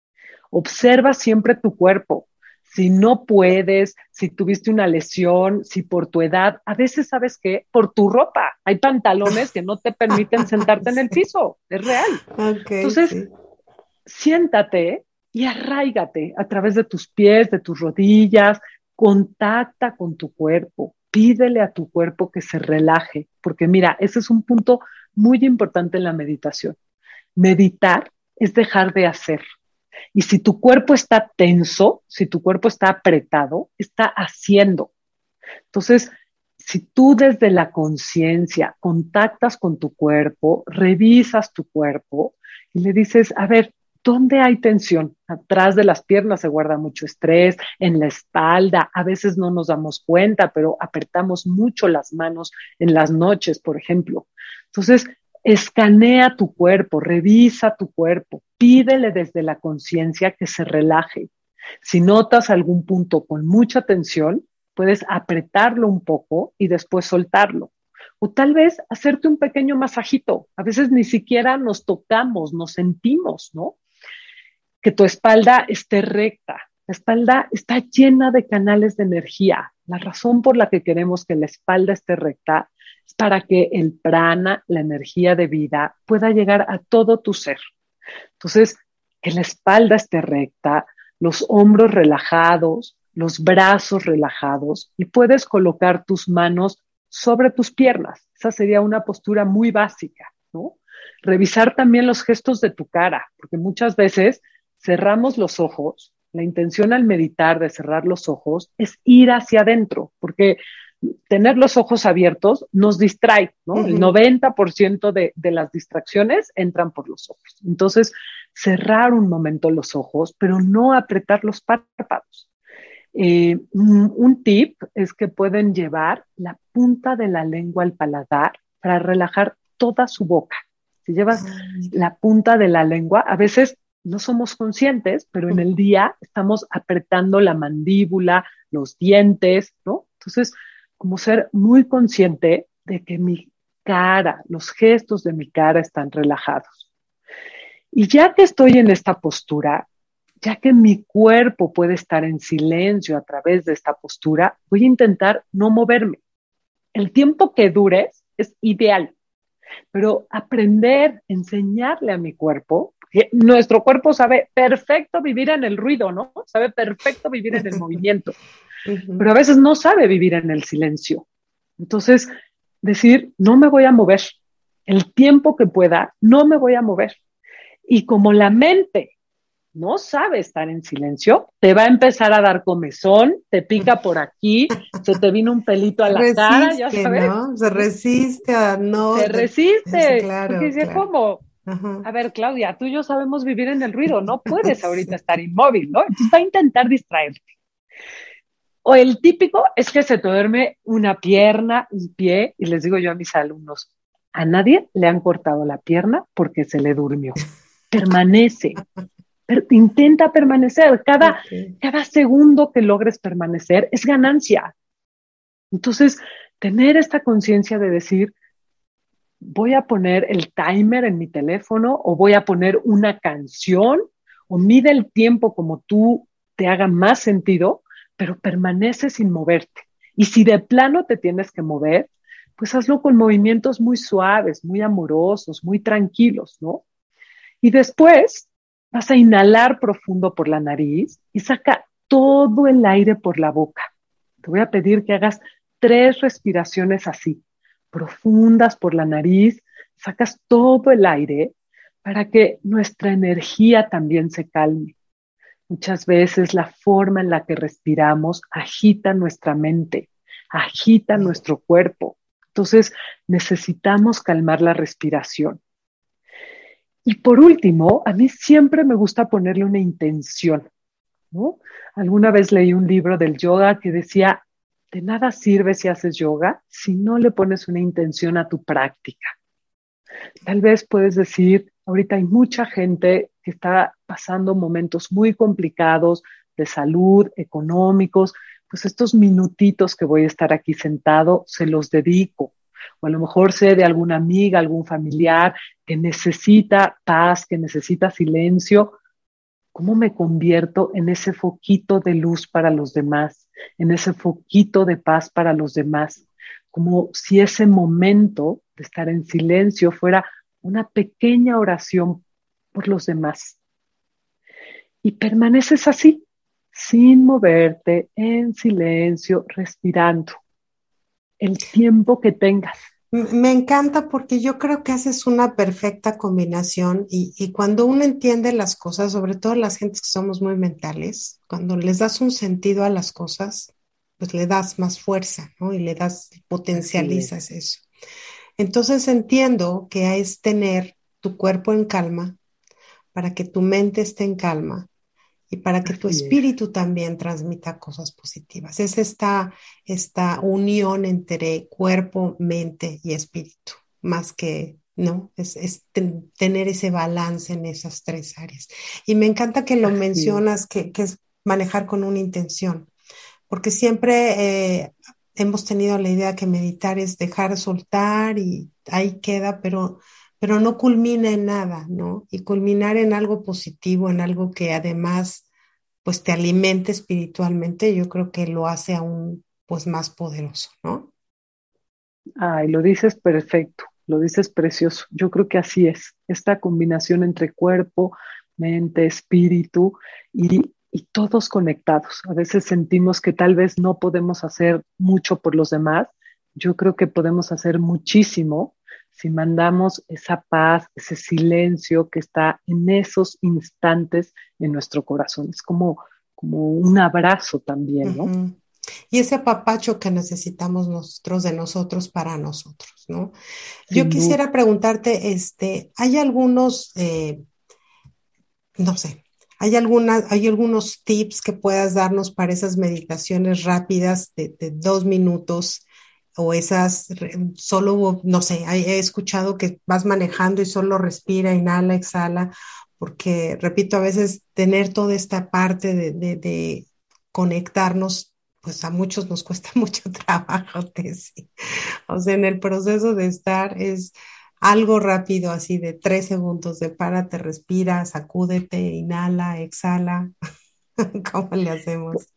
Observa siempre tu cuerpo, si no puedes, si tuviste una lesión, si por tu edad, a veces sabes que por tu ropa hay pantalones que no te permiten sentarte en el piso, es real. Entonces, siéntate y arraigate a través de tus pies, de tus rodillas, contacta con tu cuerpo, pídele a tu cuerpo que se relaje, porque mira, ese es un punto muy importante en la meditación. Meditar es dejar de hacer. Y si tu cuerpo está tenso, si tu cuerpo está apretado, está haciendo. Entonces, si tú desde la conciencia contactas con tu cuerpo, revisas tu cuerpo y le dices, a ver, ¿dónde hay tensión? Atrás de las piernas se guarda mucho estrés, en la espalda, a veces no nos damos cuenta, pero apretamos mucho las manos en las noches, por ejemplo. Entonces, escanea tu cuerpo, revisa tu cuerpo, pídele desde la conciencia que se relaje. Si notas algún punto con mucha tensión, puedes apretarlo un poco y después soltarlo. O tal vez hacerte un pequeño masajito. A veces ni siquiera nos tocamos, nos sentimos, ¿no? Que tu espalda esté recta. La espalda está llena de canales de energía. La razón por la que queremos que la espalda esté recta es para que el prana, la energía de vida, pueda llegar a todo tu ser. Entonces, que la espalda esté recta, los hombros relajados, los brazos relajados y puedes colocar tus manos sobre tus piernas. Esa sería una postura muy básica, ¿no? Revisar también los gestos de tu cara, porque muchas veces cerramos los ojos. La intención al meditar de cerrar los ojos es ir hacia adentro, porque tener los ojos abiertos nos distrae, ¿no? El 90% de, de las distracciones entran por los ojos. Entonces, cerrar un momento los ojos, pero no apretar los párpados. Eh, un, tip es que pueden llevar la punta de la lengua al paladar para relajar toda su boca. Si llevas la punta de la lengua, a veces no somos conscientes, pero en el día estamos apretando la mandíbula, los dientes, ¿no? Entonces, como ser muy consciente de que mi cara, los gestos de mi cara están relajados. Y ya que estoy en esta postura, ya que mi cuerpo puede estar en silencio a través de esta postura, voy a intentar no moverme. El tiempo que dures es ideal, pero aprender, enseñarle a mi cuerpo, nuestro cuerpo sabe perfecto vivir en el ruido, ¿no? Sabe perfecto vivir en el movimiento, pero a veces no sabe vivir en el silencio. Entonces, decir, no me voy a mover. El tiempo que pueda, no me voy a mover. Y como la mente no sabe estar en silencio, te va a empezar a dar comezón, te pica por aquí, se te vino un pelito a la cara, ya sabes. ¿no? Se resiste a no. Se resiste. claro, porque dice, ¿cómo? A ver, Claudia, tú y yo sabemos vivir en el ruido, no puedes ahorita estar inmóvil, ¿no? Entonces va a intentar distraerte. O el típico es que se te duerme una pierna, un pie, y les digo yo a mis alumnos, a nadie le han cortado la pierna porque se le durmió. Permanece, intenta permanecer. Cada, cada segundo que logres permanecer es ganancia. Entonces, tener esta conciencia de decir, voy a poner el timer en mi teléfono o voy a poner una canción o mide el tiempo como tú te haga más sentido, pero permanece sin moverte. Y si de plano te tienes que mover, pues hazlo con movimientos muy suaves, muy amorosos, muy tranquilos, ¿no? Y después Vas a inhalar profundo por la nariz y saca todo el aire por la boca. Te voy a pedir que hagas tres respiraciones así, profundas por la nariz, sacas todo el aire para que nuestra energía también se calme. Muchas veces la forma en la que respiramos agita nuestra mente, agita nuestro cuerpo. Entonces necesitamos calmar la respiración. Y por último, a mí siempre me gusta ponerle una intención. ¿no? Alguna vez leí un libro del yoga que decía, de nada sirve si haces yoga si no le pones una intención a tu práctica. Tal vez puedes decir, ahorita hay mucha gente que está pasando momentos muy complicados de salud, económicos, pues estos minutitos que voy a estar aquí sentado se los dedico. O a lo mejor sé de alguna amiga, algún familiar que necesita paz, que necesita silencio, ¿cómo me convierto en ese foquito de luz para los demás, en ese foquito de paz para los demás? Como si ese momento de estar en silencio fuera una pequeña oración por los demás. Y permaneces así, sin moverte, en silencio, respirando el tiempo que tengas. Me encanta porque yo creo que haces una perfecta combinación y, cuando uno entiende las cosas, sobre todo las gentes que somos muy mentales, cuando les das un sentido a las cosas, pues le das más fuerza, ¿no? Y le das, potencializas eso. Entonces entiendo que es tener tu cuerpo en calma para que tu mente esté en calma y para que tu espíritu también transmita cosas positivas. Es esta, esta unión entre cuerpo, mente y espíritu, más que, ¿no? Es, tener ese balance en esas tres áreas. Y me encanta que lo mencionas, que, es manejar con una intención, porque siempre... Eh, hemos tenido la idea que meditar es dejar soltar y ahí queda, pero, pero no culmina en nada, ¿no? Y culminar en algo positivo, en algo que además pues te alimente espiritualmente, yo creo que lo hace aún pues más poderoso, ¿no? Ay, lo dices perfecto, lo dices precioso. Yo creo que así es, esta combinación entre cuerpo, mente, espíritu y, y todos conectados. A veces sentimos que tal vez no podemos hacer mucho por los demás. Yo creo que podemos hacer muchísimo si mandamos esa paz, ese silencio que está en esos instantes en nuestro corazón. Es como, como un abrazo también, ¿no? Y ese apapacho que necesitamos nosotros de nosotros para nosotros, ¿no? Yo quisiera preguntarte, este, ¿hay algunos, eh, no sé, ¿hay, alguna, ¿hay algunos tips que puedas darnos para esas meditaciones rápidas de, de dos minutos o esas solo, no sé, he escuchado que vas manejando y solo respira, inhala, exhala, porque, repito, a veces tener toda esta parte de, de, conectarnos, pues a muchos nos cuesta mucho trabajo, Tessy. O sea, en el proceso de estar es algo rápido, así de tres segundos de párate, respira, sacúdete, inhala, exhala. ¿Cómo le hacemos?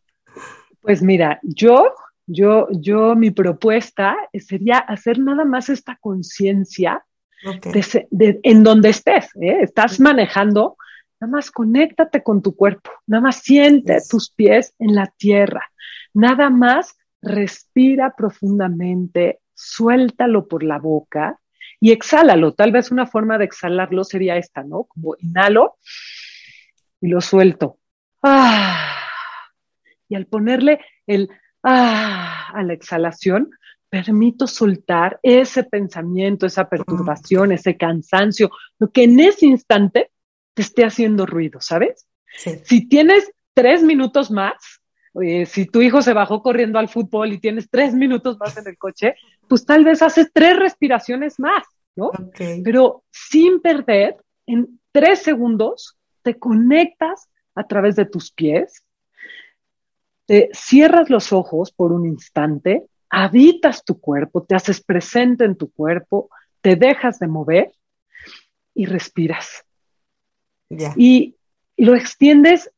Pues mira, yo yo, yo, mi propuesta sería hacer nada más esta conciencia en donde estés, ¿eh? estás manejando, nada más conéctate con tu cuerpo, nada más siente tus pies en la tierra, nada más respira profundamente, suéltalo por la boca y exhálalo. Tal vez una forma de exhalarlo sería esta, ¿no? Como inhalo y lo suelto. Ah. Y al ponerle el ah, a la exhalación, permito soltar ese pensamiento, esa perturbación, ese cansancio, lo que en ese instante te esté haciendo ruido, ¿sabes? Si tienes tres minutos más, si tu hijo se bajó corriendo al fútbol y tienes tres minutos más en el coche, pues tal vez haces tres respiraciones más, ¿no? Pero sin perder, en tres segundos, te conectas a través de tus pies, cierras los ojos por un instante, habitas tu cuerpo, te haces presente en tu cuerpo, te dejas de mover y respiras. Y, lo extiendes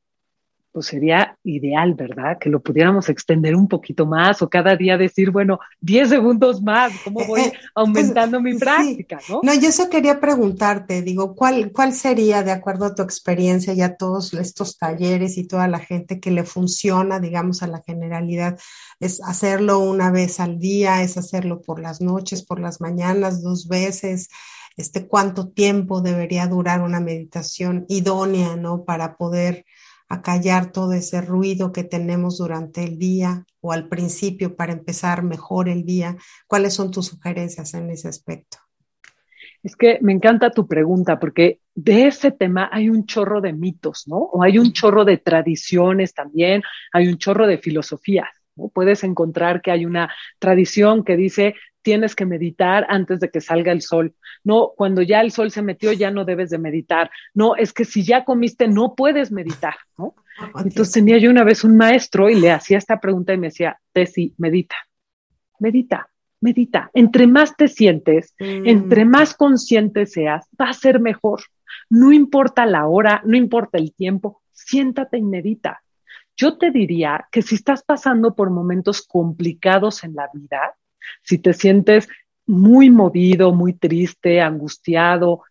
pues sería ideal, ¿verdad? Que lo pudiéramos extender un poquito más o cada día decir, bueno, 10 segundos más, ¿cómo voy eh, aumentando mi práctica? ¿no? no, yo eso quería preguntarte, digo, ¿cuál, ¿cuál sería, de acuerdo a tu experiencia y a todos estos talleres y toda la gente que le funciona, digamos, a la generalidad? ¿Es hacerlo una vez al día? ¿Es hacerlo por las noches, por las mañanas, dos veces? Este, ¿Cuánto tiempo debería durar una meditación idónea, ¿no? Para poder a callar todo ese ruido que tenemos durante el día o al principio para empezar mejor el día? ¿Cuáles son tus sugerencias en ese aspecto? Es que me encanta tu pregunta porque de ese tema hay un chorro de mitos, ¿no? O hay un chorro de tradiciones también, hay un chorro de filosofías. ¿no? Puedes encontrar que hay una tradición que dice tienes que meditar antes de que salga el sol. No, cuando ya el sol se metió ya no debes de meditar. No, es que si ya comiste no puedes meditar, ¿no? Entonces tenía yo una vez un maestro y le hacía esta pregunta y me decía, Tessy, medita, medita, medita. Entre más te sientes, mm. entre más consciente seas, va a ser mejor. No importa la hora, no importa el tiempo, siéntate y medita. Yo te diría que si estás pasando por momentos complicados en la vida, si te sientes muy movido, muy triste, angustiado,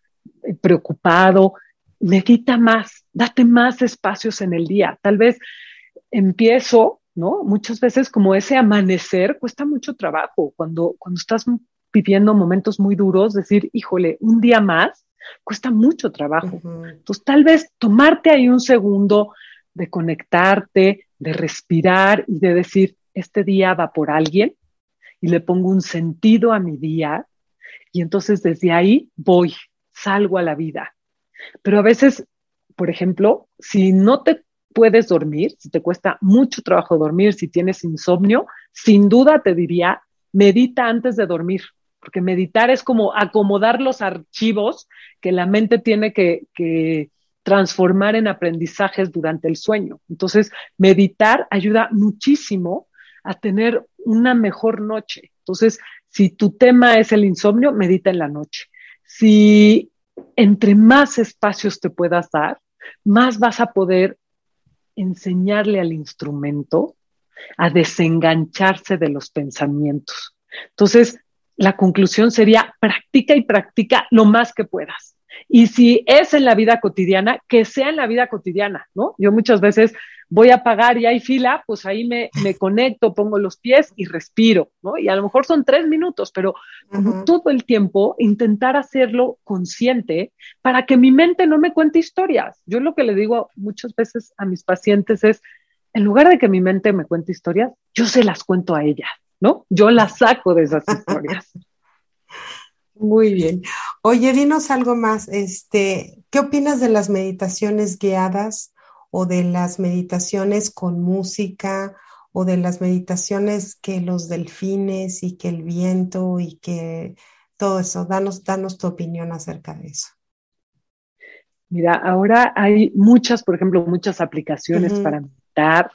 eh, preocupado, medita más, date más espacios en el día. Tal vez empiezo, ¿no? Muchas veces como ese amanecer cuesta mucho trabajo cuando, cuando estás viviendo momentos muy duros, decir, híjole, un día más cuesta mucho trabajo. Entonces, tal vez tomarte ahí un segundo de conectarte, de respirar y de decir, este día va por alguien, y le pongo un sentido a mi día y entonces desde ahí voy, salgo a la vida. Pero a veces, por ejemplo, si no te puedes dormir, si te cuesta mucho trabajo dormir, si tienes insomnio, sin duda te diría, medita antes de dormir, porque meditar es como acomodar los archivos que la mente tiene que, que transformar en aprendizajes durante el sueño. Entonces, meditar ayuda muchísimo a tener una mejor noche. Entonces, si tu tema es el insomnio, medita en la noche. Si entre más espacios te puedas dar, más vas a poder enseñarle al instrumento a desengancharse de los pensamientos. Entonces, la conclusión sería, practica y practica lo más que puedas. Y si es en la vida cotidiana, que sea en la vida cotidiana, ¿no? Yo muchas veces voy a pagar y hay fila, pues ahí me, me conecto, pongo los pies y respiro, ¿no? Y a lo mejor son tres minutos, pero como todo el tiempo intentar hacerlo consciente para que mi mente no me cuente historias. Yo lo que le digo muchas veces a mis pacientes es, en lugar de que mi mente me cuente historias, yo se las cuento a ella, ¿no? Yo las saco de esas historias. Muy bien. Oye, dinos algo más. Este, ¿qué opinas de las meditaciones guiadas o de las meditaciones con música o de las meditaciones que los delfines y que el viento y que todo eso? Danos, danos tu opinión acerca de eso. Mira, ahora hay muchas, por ejemplo, muchas aplicaciones para meditar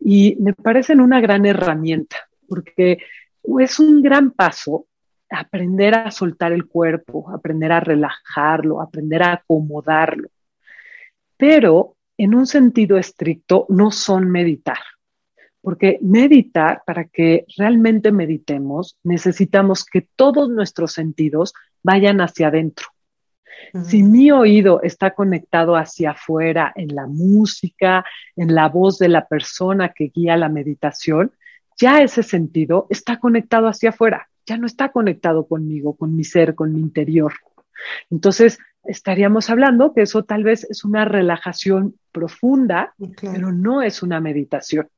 y me parecen una gran herramienta porque es un gran paso aprender a soltar el cuerpo, aprender a relajarlo, aprender a acomodarlo. Pero en un sentido estricto no son meditar, porque meditar, para que realmente meditemos, necesitamos que todos nuestros sentidos vayan hacia adentro. Si mi oído está conectado hacia afuera, en la música, en la voz de la persona que guía la meditación, ya ese sentido está conectado hacia afuera ya no está conectado conmigo, con mi ser, con mi interior. Entonces, estaríamos hablando que eso tal vez es una relajación profunda, pero no es una meditación.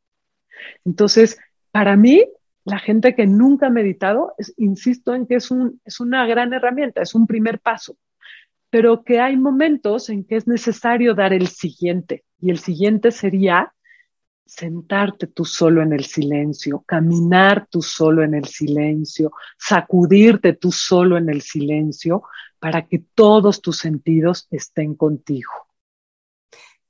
Entonces, para mí, la gente que nunca ha meditado, insisto en que es, un, es una gran herramienta, es un primer paso, pero que hay momentos en que es necesario dar el siguiente, y el siguiente sería sentarte tú solo en el silencio, caminar tú solo en el silencio, sacudirte tú solo en el silencio para que todos tus sentidos estén contigo.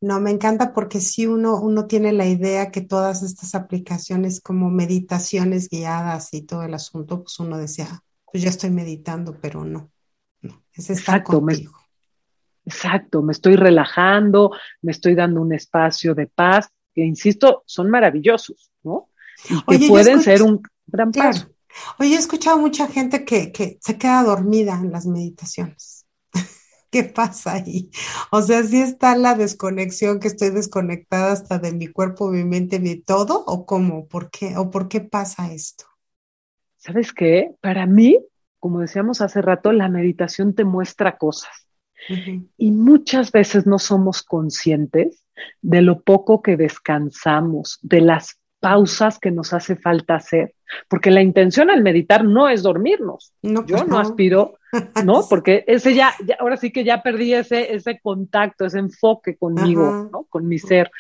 No, me encanta porque si uno, uno tiene la idea que todas estas aplicaciones como meditaciones guiadas y todo el asunto, pues uno decía, pues ya estoy meditando, pero no, no, es estar contigo. exacto, me estoy relajando, me estoy dando un espacio de paz que insisto, son maravillosos, ¿no? Y que pueden ser un gran paso. Oye, he escuchado mucha gente que, que se queda dormida en las meditaciones. ¿Qué pasa ahí? O sea, ¿sí está la desconexión que estoy desconectada hasta de mi cuerpo, mi mente, de todo? ¿O cómo? ¿Por qué? ¿O por qué pasa esto? ¿Sabes qué? Para mí, como decíamos hace rato, la meditación te muestra cosas. Y muchas veces no somos conscientes de lo poco que descansamos, de las pausas que nos hace falta hacer, porque la intención al meditar no es dormirnos. Yo pues no, aspiro, ¿no? Porque ese ya, ahora sí que ya perdí ese, ese contacto, ese enfoque conmigo, ¿no? Con mi ser.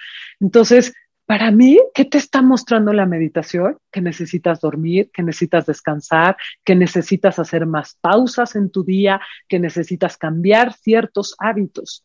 Entonces, para mí, ¿qué te está mostrando la meditación? Que necesitas dormir, que necesitas descansar, que necesitas hacer más pausas en tu día, que necesitas cambiar ciertos hábitos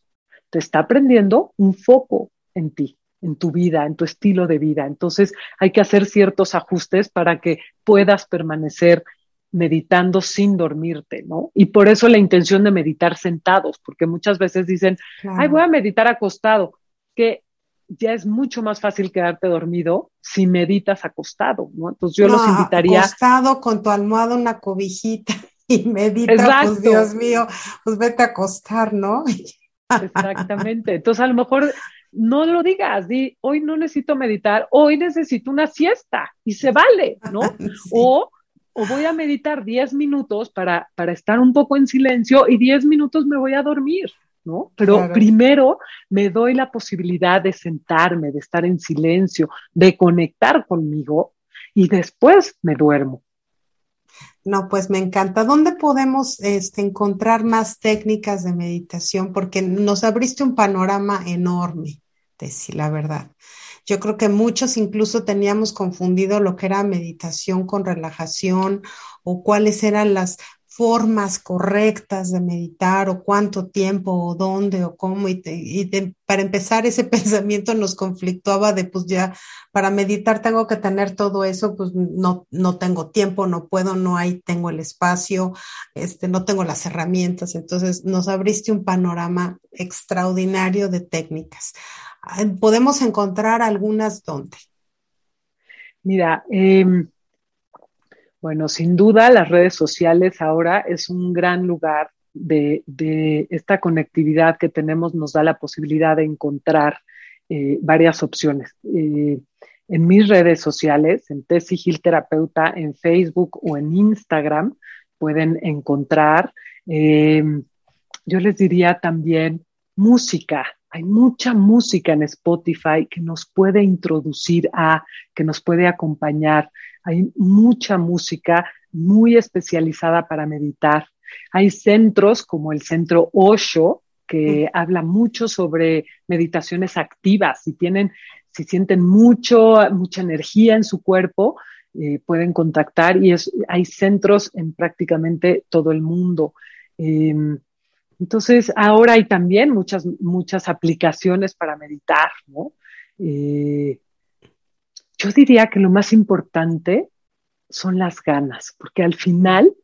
te está prendiendo un foco en ti, en tu vida, en tu estilo de vida. Entonces hay que hacer ciertos ajustes para que puedas permanecer meditando sin dormirte, ¿no? Y por eso la intención de meditar sentados, porque muchas veces dicen, ay, voy a meditar acostado, que ya es mucho más fácil quedarte dormido si meditas acostado, ¿no? Entonces yo los invitaría. Acostado con tu almohada, una cobijita y medita, pues Dios mío, pues vete a acostar, ¿no? Exactamente. Entonces, a lo mejor no lo digas, di, hoy no necesito meditar, hoy necesito una siesta y se vale, ¿no? O, o, voy a meditar 10 minutos para, para estar un poco en silencio y 10 minutos me voy a dormir, ¿no? Pero primero me doy la posibilidad de sentarme, de estar en silencio, de conectar conmigo y después me duermo. No, pues me encanta. ¿Dónde podemos este, encontrar más técnicas de meditación? Porque nos abriste un panorama enorme, Tessy, la verdad. Yo creo que muchos incluso teníamos confundido lo que era meditación con relajación o cuáles eran las formas correctas de meditar o cuánto tiempo o dónde o cómo. Y, para empezar, ese pensamiento nos conflictuaba de, pues ya, para meditar tengo que tener todo eso, pues no, no tengo tiempo, no puedo, no hay, tengo el espacio, este, no tengo las herramientas. Entonces, nos abriste un panorama extraordinario de técnicas. Podemos encontrar algunas donde. Mira, eh, bueno, sin duda las redes sociales ahora es un gran lugar de, esta conectividad que tenemos, nos da la posibilidad de encontrar eh, varias opciones. Eh, en mis redes sociales, en Tessy Gil Terapeuta, en Facebook o en Instagram, pueden encontrar, eh, yo les diría también música. Hay mucha música en Spotify que nos puede introducir a, que nos puede acompañar. Hay mucha música muy especializada para meditar. Hay centros como el centro Osho, que habla mucho sobre meditaciones activas. Si tienen, si sienten mucho, mucha energía en su cuerpo, eh, pueden contactar y hay centros en prácticamente todo el mundo. Em, entonces, ahora hay también muchas, muchas aplicaciones para meditar, ¿no? Eh, yo diría que lo más importante son las ganas, porque al final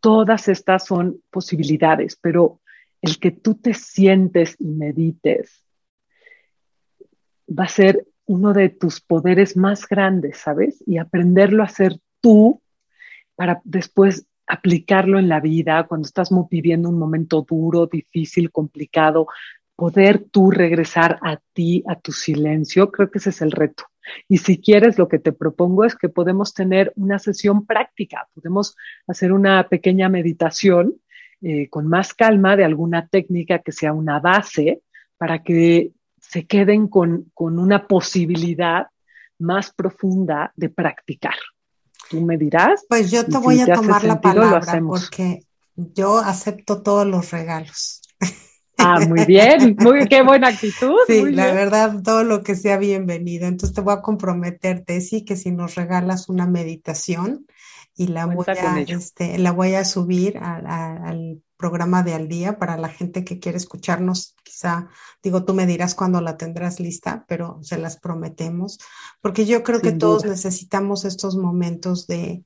todas estas son posibilidades, pero el que tú te sientes y medites va a ser uno de tus poderes más grandes, ¿sabes? Y aprenderlo a hacer tú para después aplicarlo en la vida, cuando estás viviendo un momento duro, difícil, complicado, poder tú regresar a ti, a tu silencio, creo que ese es el reto. Y si quieres, lo que te propongo es que podemos tener una sesión práctica, podemos hacer una pequeña meditación eh, con más calma de alguna técnica que sea una base para que se queden con, con una posibilidad más profunda de practicar. Tú me dirás. Pues yo te voy a tomar la palabra porque yo acepto todos los regalos. Ah, muy bien, muy qué buena actitud. Sí, la verdad, todo lo que sea bienvenido. Entonces te voy a comprometerte, sí, que si nos regalas una meditación y la, voy a, este, la voy a subir al programa de al día para la gente que quiere escucharnos. Quizá, digo, tú me dirás cuándo la tendrás lista, pero se las prometemos, porque yo creo que todos necesitamos estos momentos de,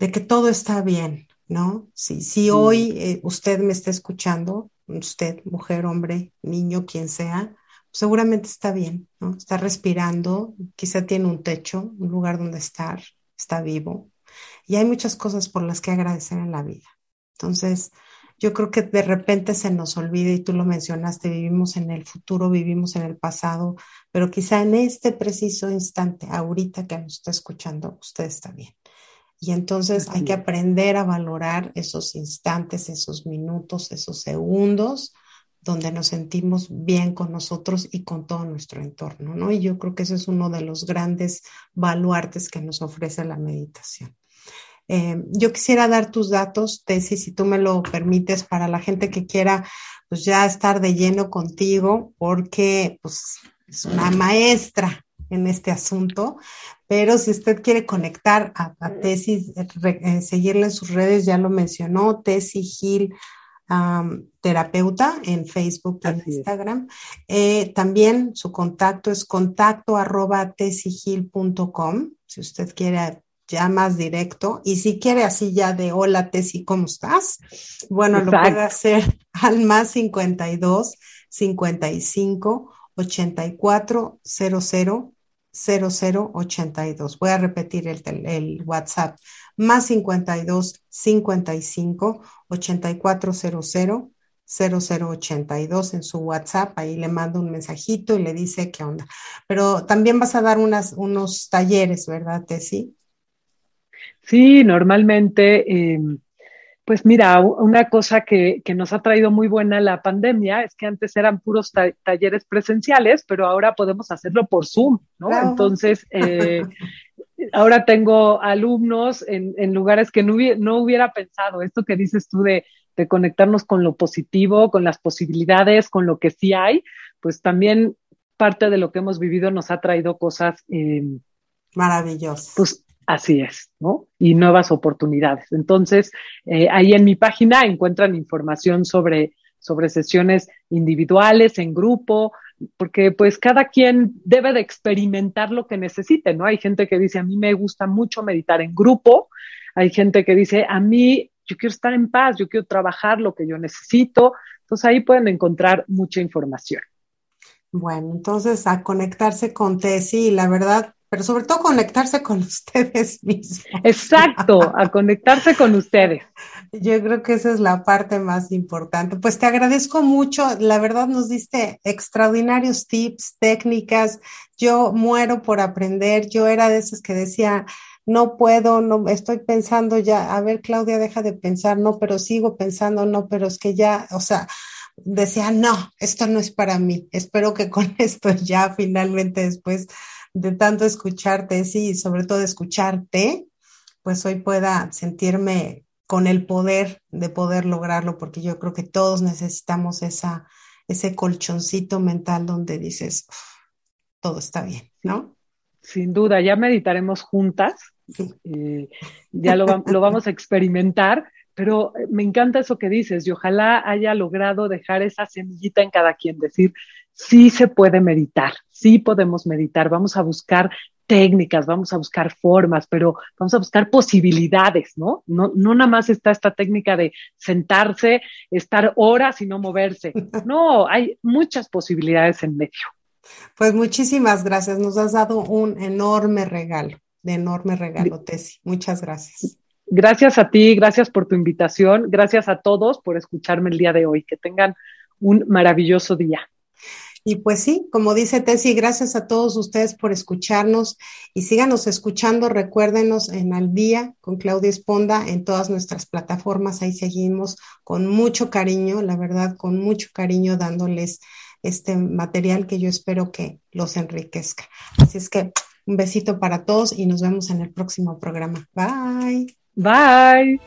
de que todo está bien, ¿no? Si, si hoy eh, usted me está escuchando, usted, mujer, hombre, niño, quien sea, seguramente está bien, ¿no? Está respirando, quizá tiene un techo, un lugar donde estar, está vivo. Y hay muchas cosas por las que agradecer en la vida. Entonces, yo creo que de repente se nos olvida y tú lo mencionaste, vivimos en el futuro, vivimos en el pasado, pero quizá en este preciso instante, ahorita que nos está escuchando, usted está bien. Y entonces hay que aprender a valorar esos instantes, esos minutos, esos segundos donde nos sentimos bien con nosotros y con todo nuestro entorno, ¿no? Y yo creo que ese es uno de los grandes baluartes que nos ofrece la meditación. Eh, yo quisiera dar tus datos, Tessy, si tú me lo permites, para la gente que quiera pues ya estar de lleno contigo, porque pues es una maestra en este asunto, pero si usted quiere conectar a, a Tesis, eh, eh, seguirle en sus redes, ya lo mencionó, Tessy Gil terapeuta en Facebook y en Instagram. Eh, también su contacto es contacto arroba tessigil.com, si usted quiere ya más directo. Y si quiere así ya de hola Tessy, ¿cómo estás? Bueno, lo puede hacer al más 52 55 84 00 0082. Voy a repetir el, el WhatsApp. Más 52 55 8400 0082 en su WhatsApp. Ahí le mando un mensajito y le dice qué onda. Pero también vas a dar unas, unos talleres, ¿verdad, Tessy? Sí, normalmente. Eh pues mira, una cosa que, nos ha traído muy buena la pandemia es que antes eran puros talleres presenciales, pero ahora podemos hacerlo por Zoom, ¿no? Entonces, eh, ahora tengo alumnos en, lugares que no hubiera, pensado. Esto que dices tú de, conectarnos con lo positivo, con las posibilidades, con lo que sí hay, pues también parte de lo que hemos vivido nos ha traído cosas eh, maravillosas. Pues Así es, ¿no? Y nuevas oportunidades. Entonces, eh, ahí en mi página encuentran información sobre, sobre sesiones individuales, en grupo, porque pues cada quien debe de experimentar lo que necesite, ¿no? Hay gente que dice, a mí me gusta mucho meditar en grupo, hay gente que dice, a mí yo quiero estar en paz, yo quiero trabajar lo que yo necesito, entonces ahí pueden encontrar mucha información. Bueno, entonces a conectarse con Tessy, la verdad, pero sobre todo conectarse con ustedes mismos. Exacto, a conectarse con ustedes. Yo creo que esa es la parte más importante. Pues te agradezco mucho, la verdad nos diste extraordinarios tips, técnicas. Yo muero por aprender. Yo era de esas que decía, no puedo, no estoy pensando ya, a ver, Claudia, deja de pensar, no, pero sigo pensando, no, pero es que ya, o sea, decía, no, esto no es para mí. Espero que con esto ya finalmente después de tanto escucharte, sí, y sobre todo escucharte, pues hoy pueda sentirme con el poder de poder lograrlo, porque yo creo que todos necesitamos esa, ese colchoncito mental donde dices, todo está bien, ¿no? Sin duda, ya meditaremos juntas, eh, ya lo, lo vamos a experimentar, pero me encanta eso que dices y ojalá haya logrado dejar esa semillita en cada quien, decir, sí se puede meditar, sí podemos meditar, vamos a buscar técnicas, vamos a buscar formas, pero vamos a buscar posibilidades, ¿no? No, no nada más está esta técnica de sentarse, estar horas y no moverse. No, hay muchas posibilidades en medio. Pues muchísimas gracias, nos has dado un enorme regalo, de enorme regalo, Tessy. Muchas gracias. Gracias a ti, gracias por tu invitación, gracias a todos por escucharme el día de hoy. Que tengan un maravilloso día. Y pues sí, como dice Tessy, gracias a todos ustedes por escucharnos y síganos escuchando. Recuérdenos en Al Día con Claudia Esponda en todas nuestras plataformas. Ahí seguimos con mucho cariño, la verdad, con mucho cariño dándoles este material que yo espero que los enriquezca. Así es que un besito para todos y nos vemos en el próximo programa. Bye. Bye.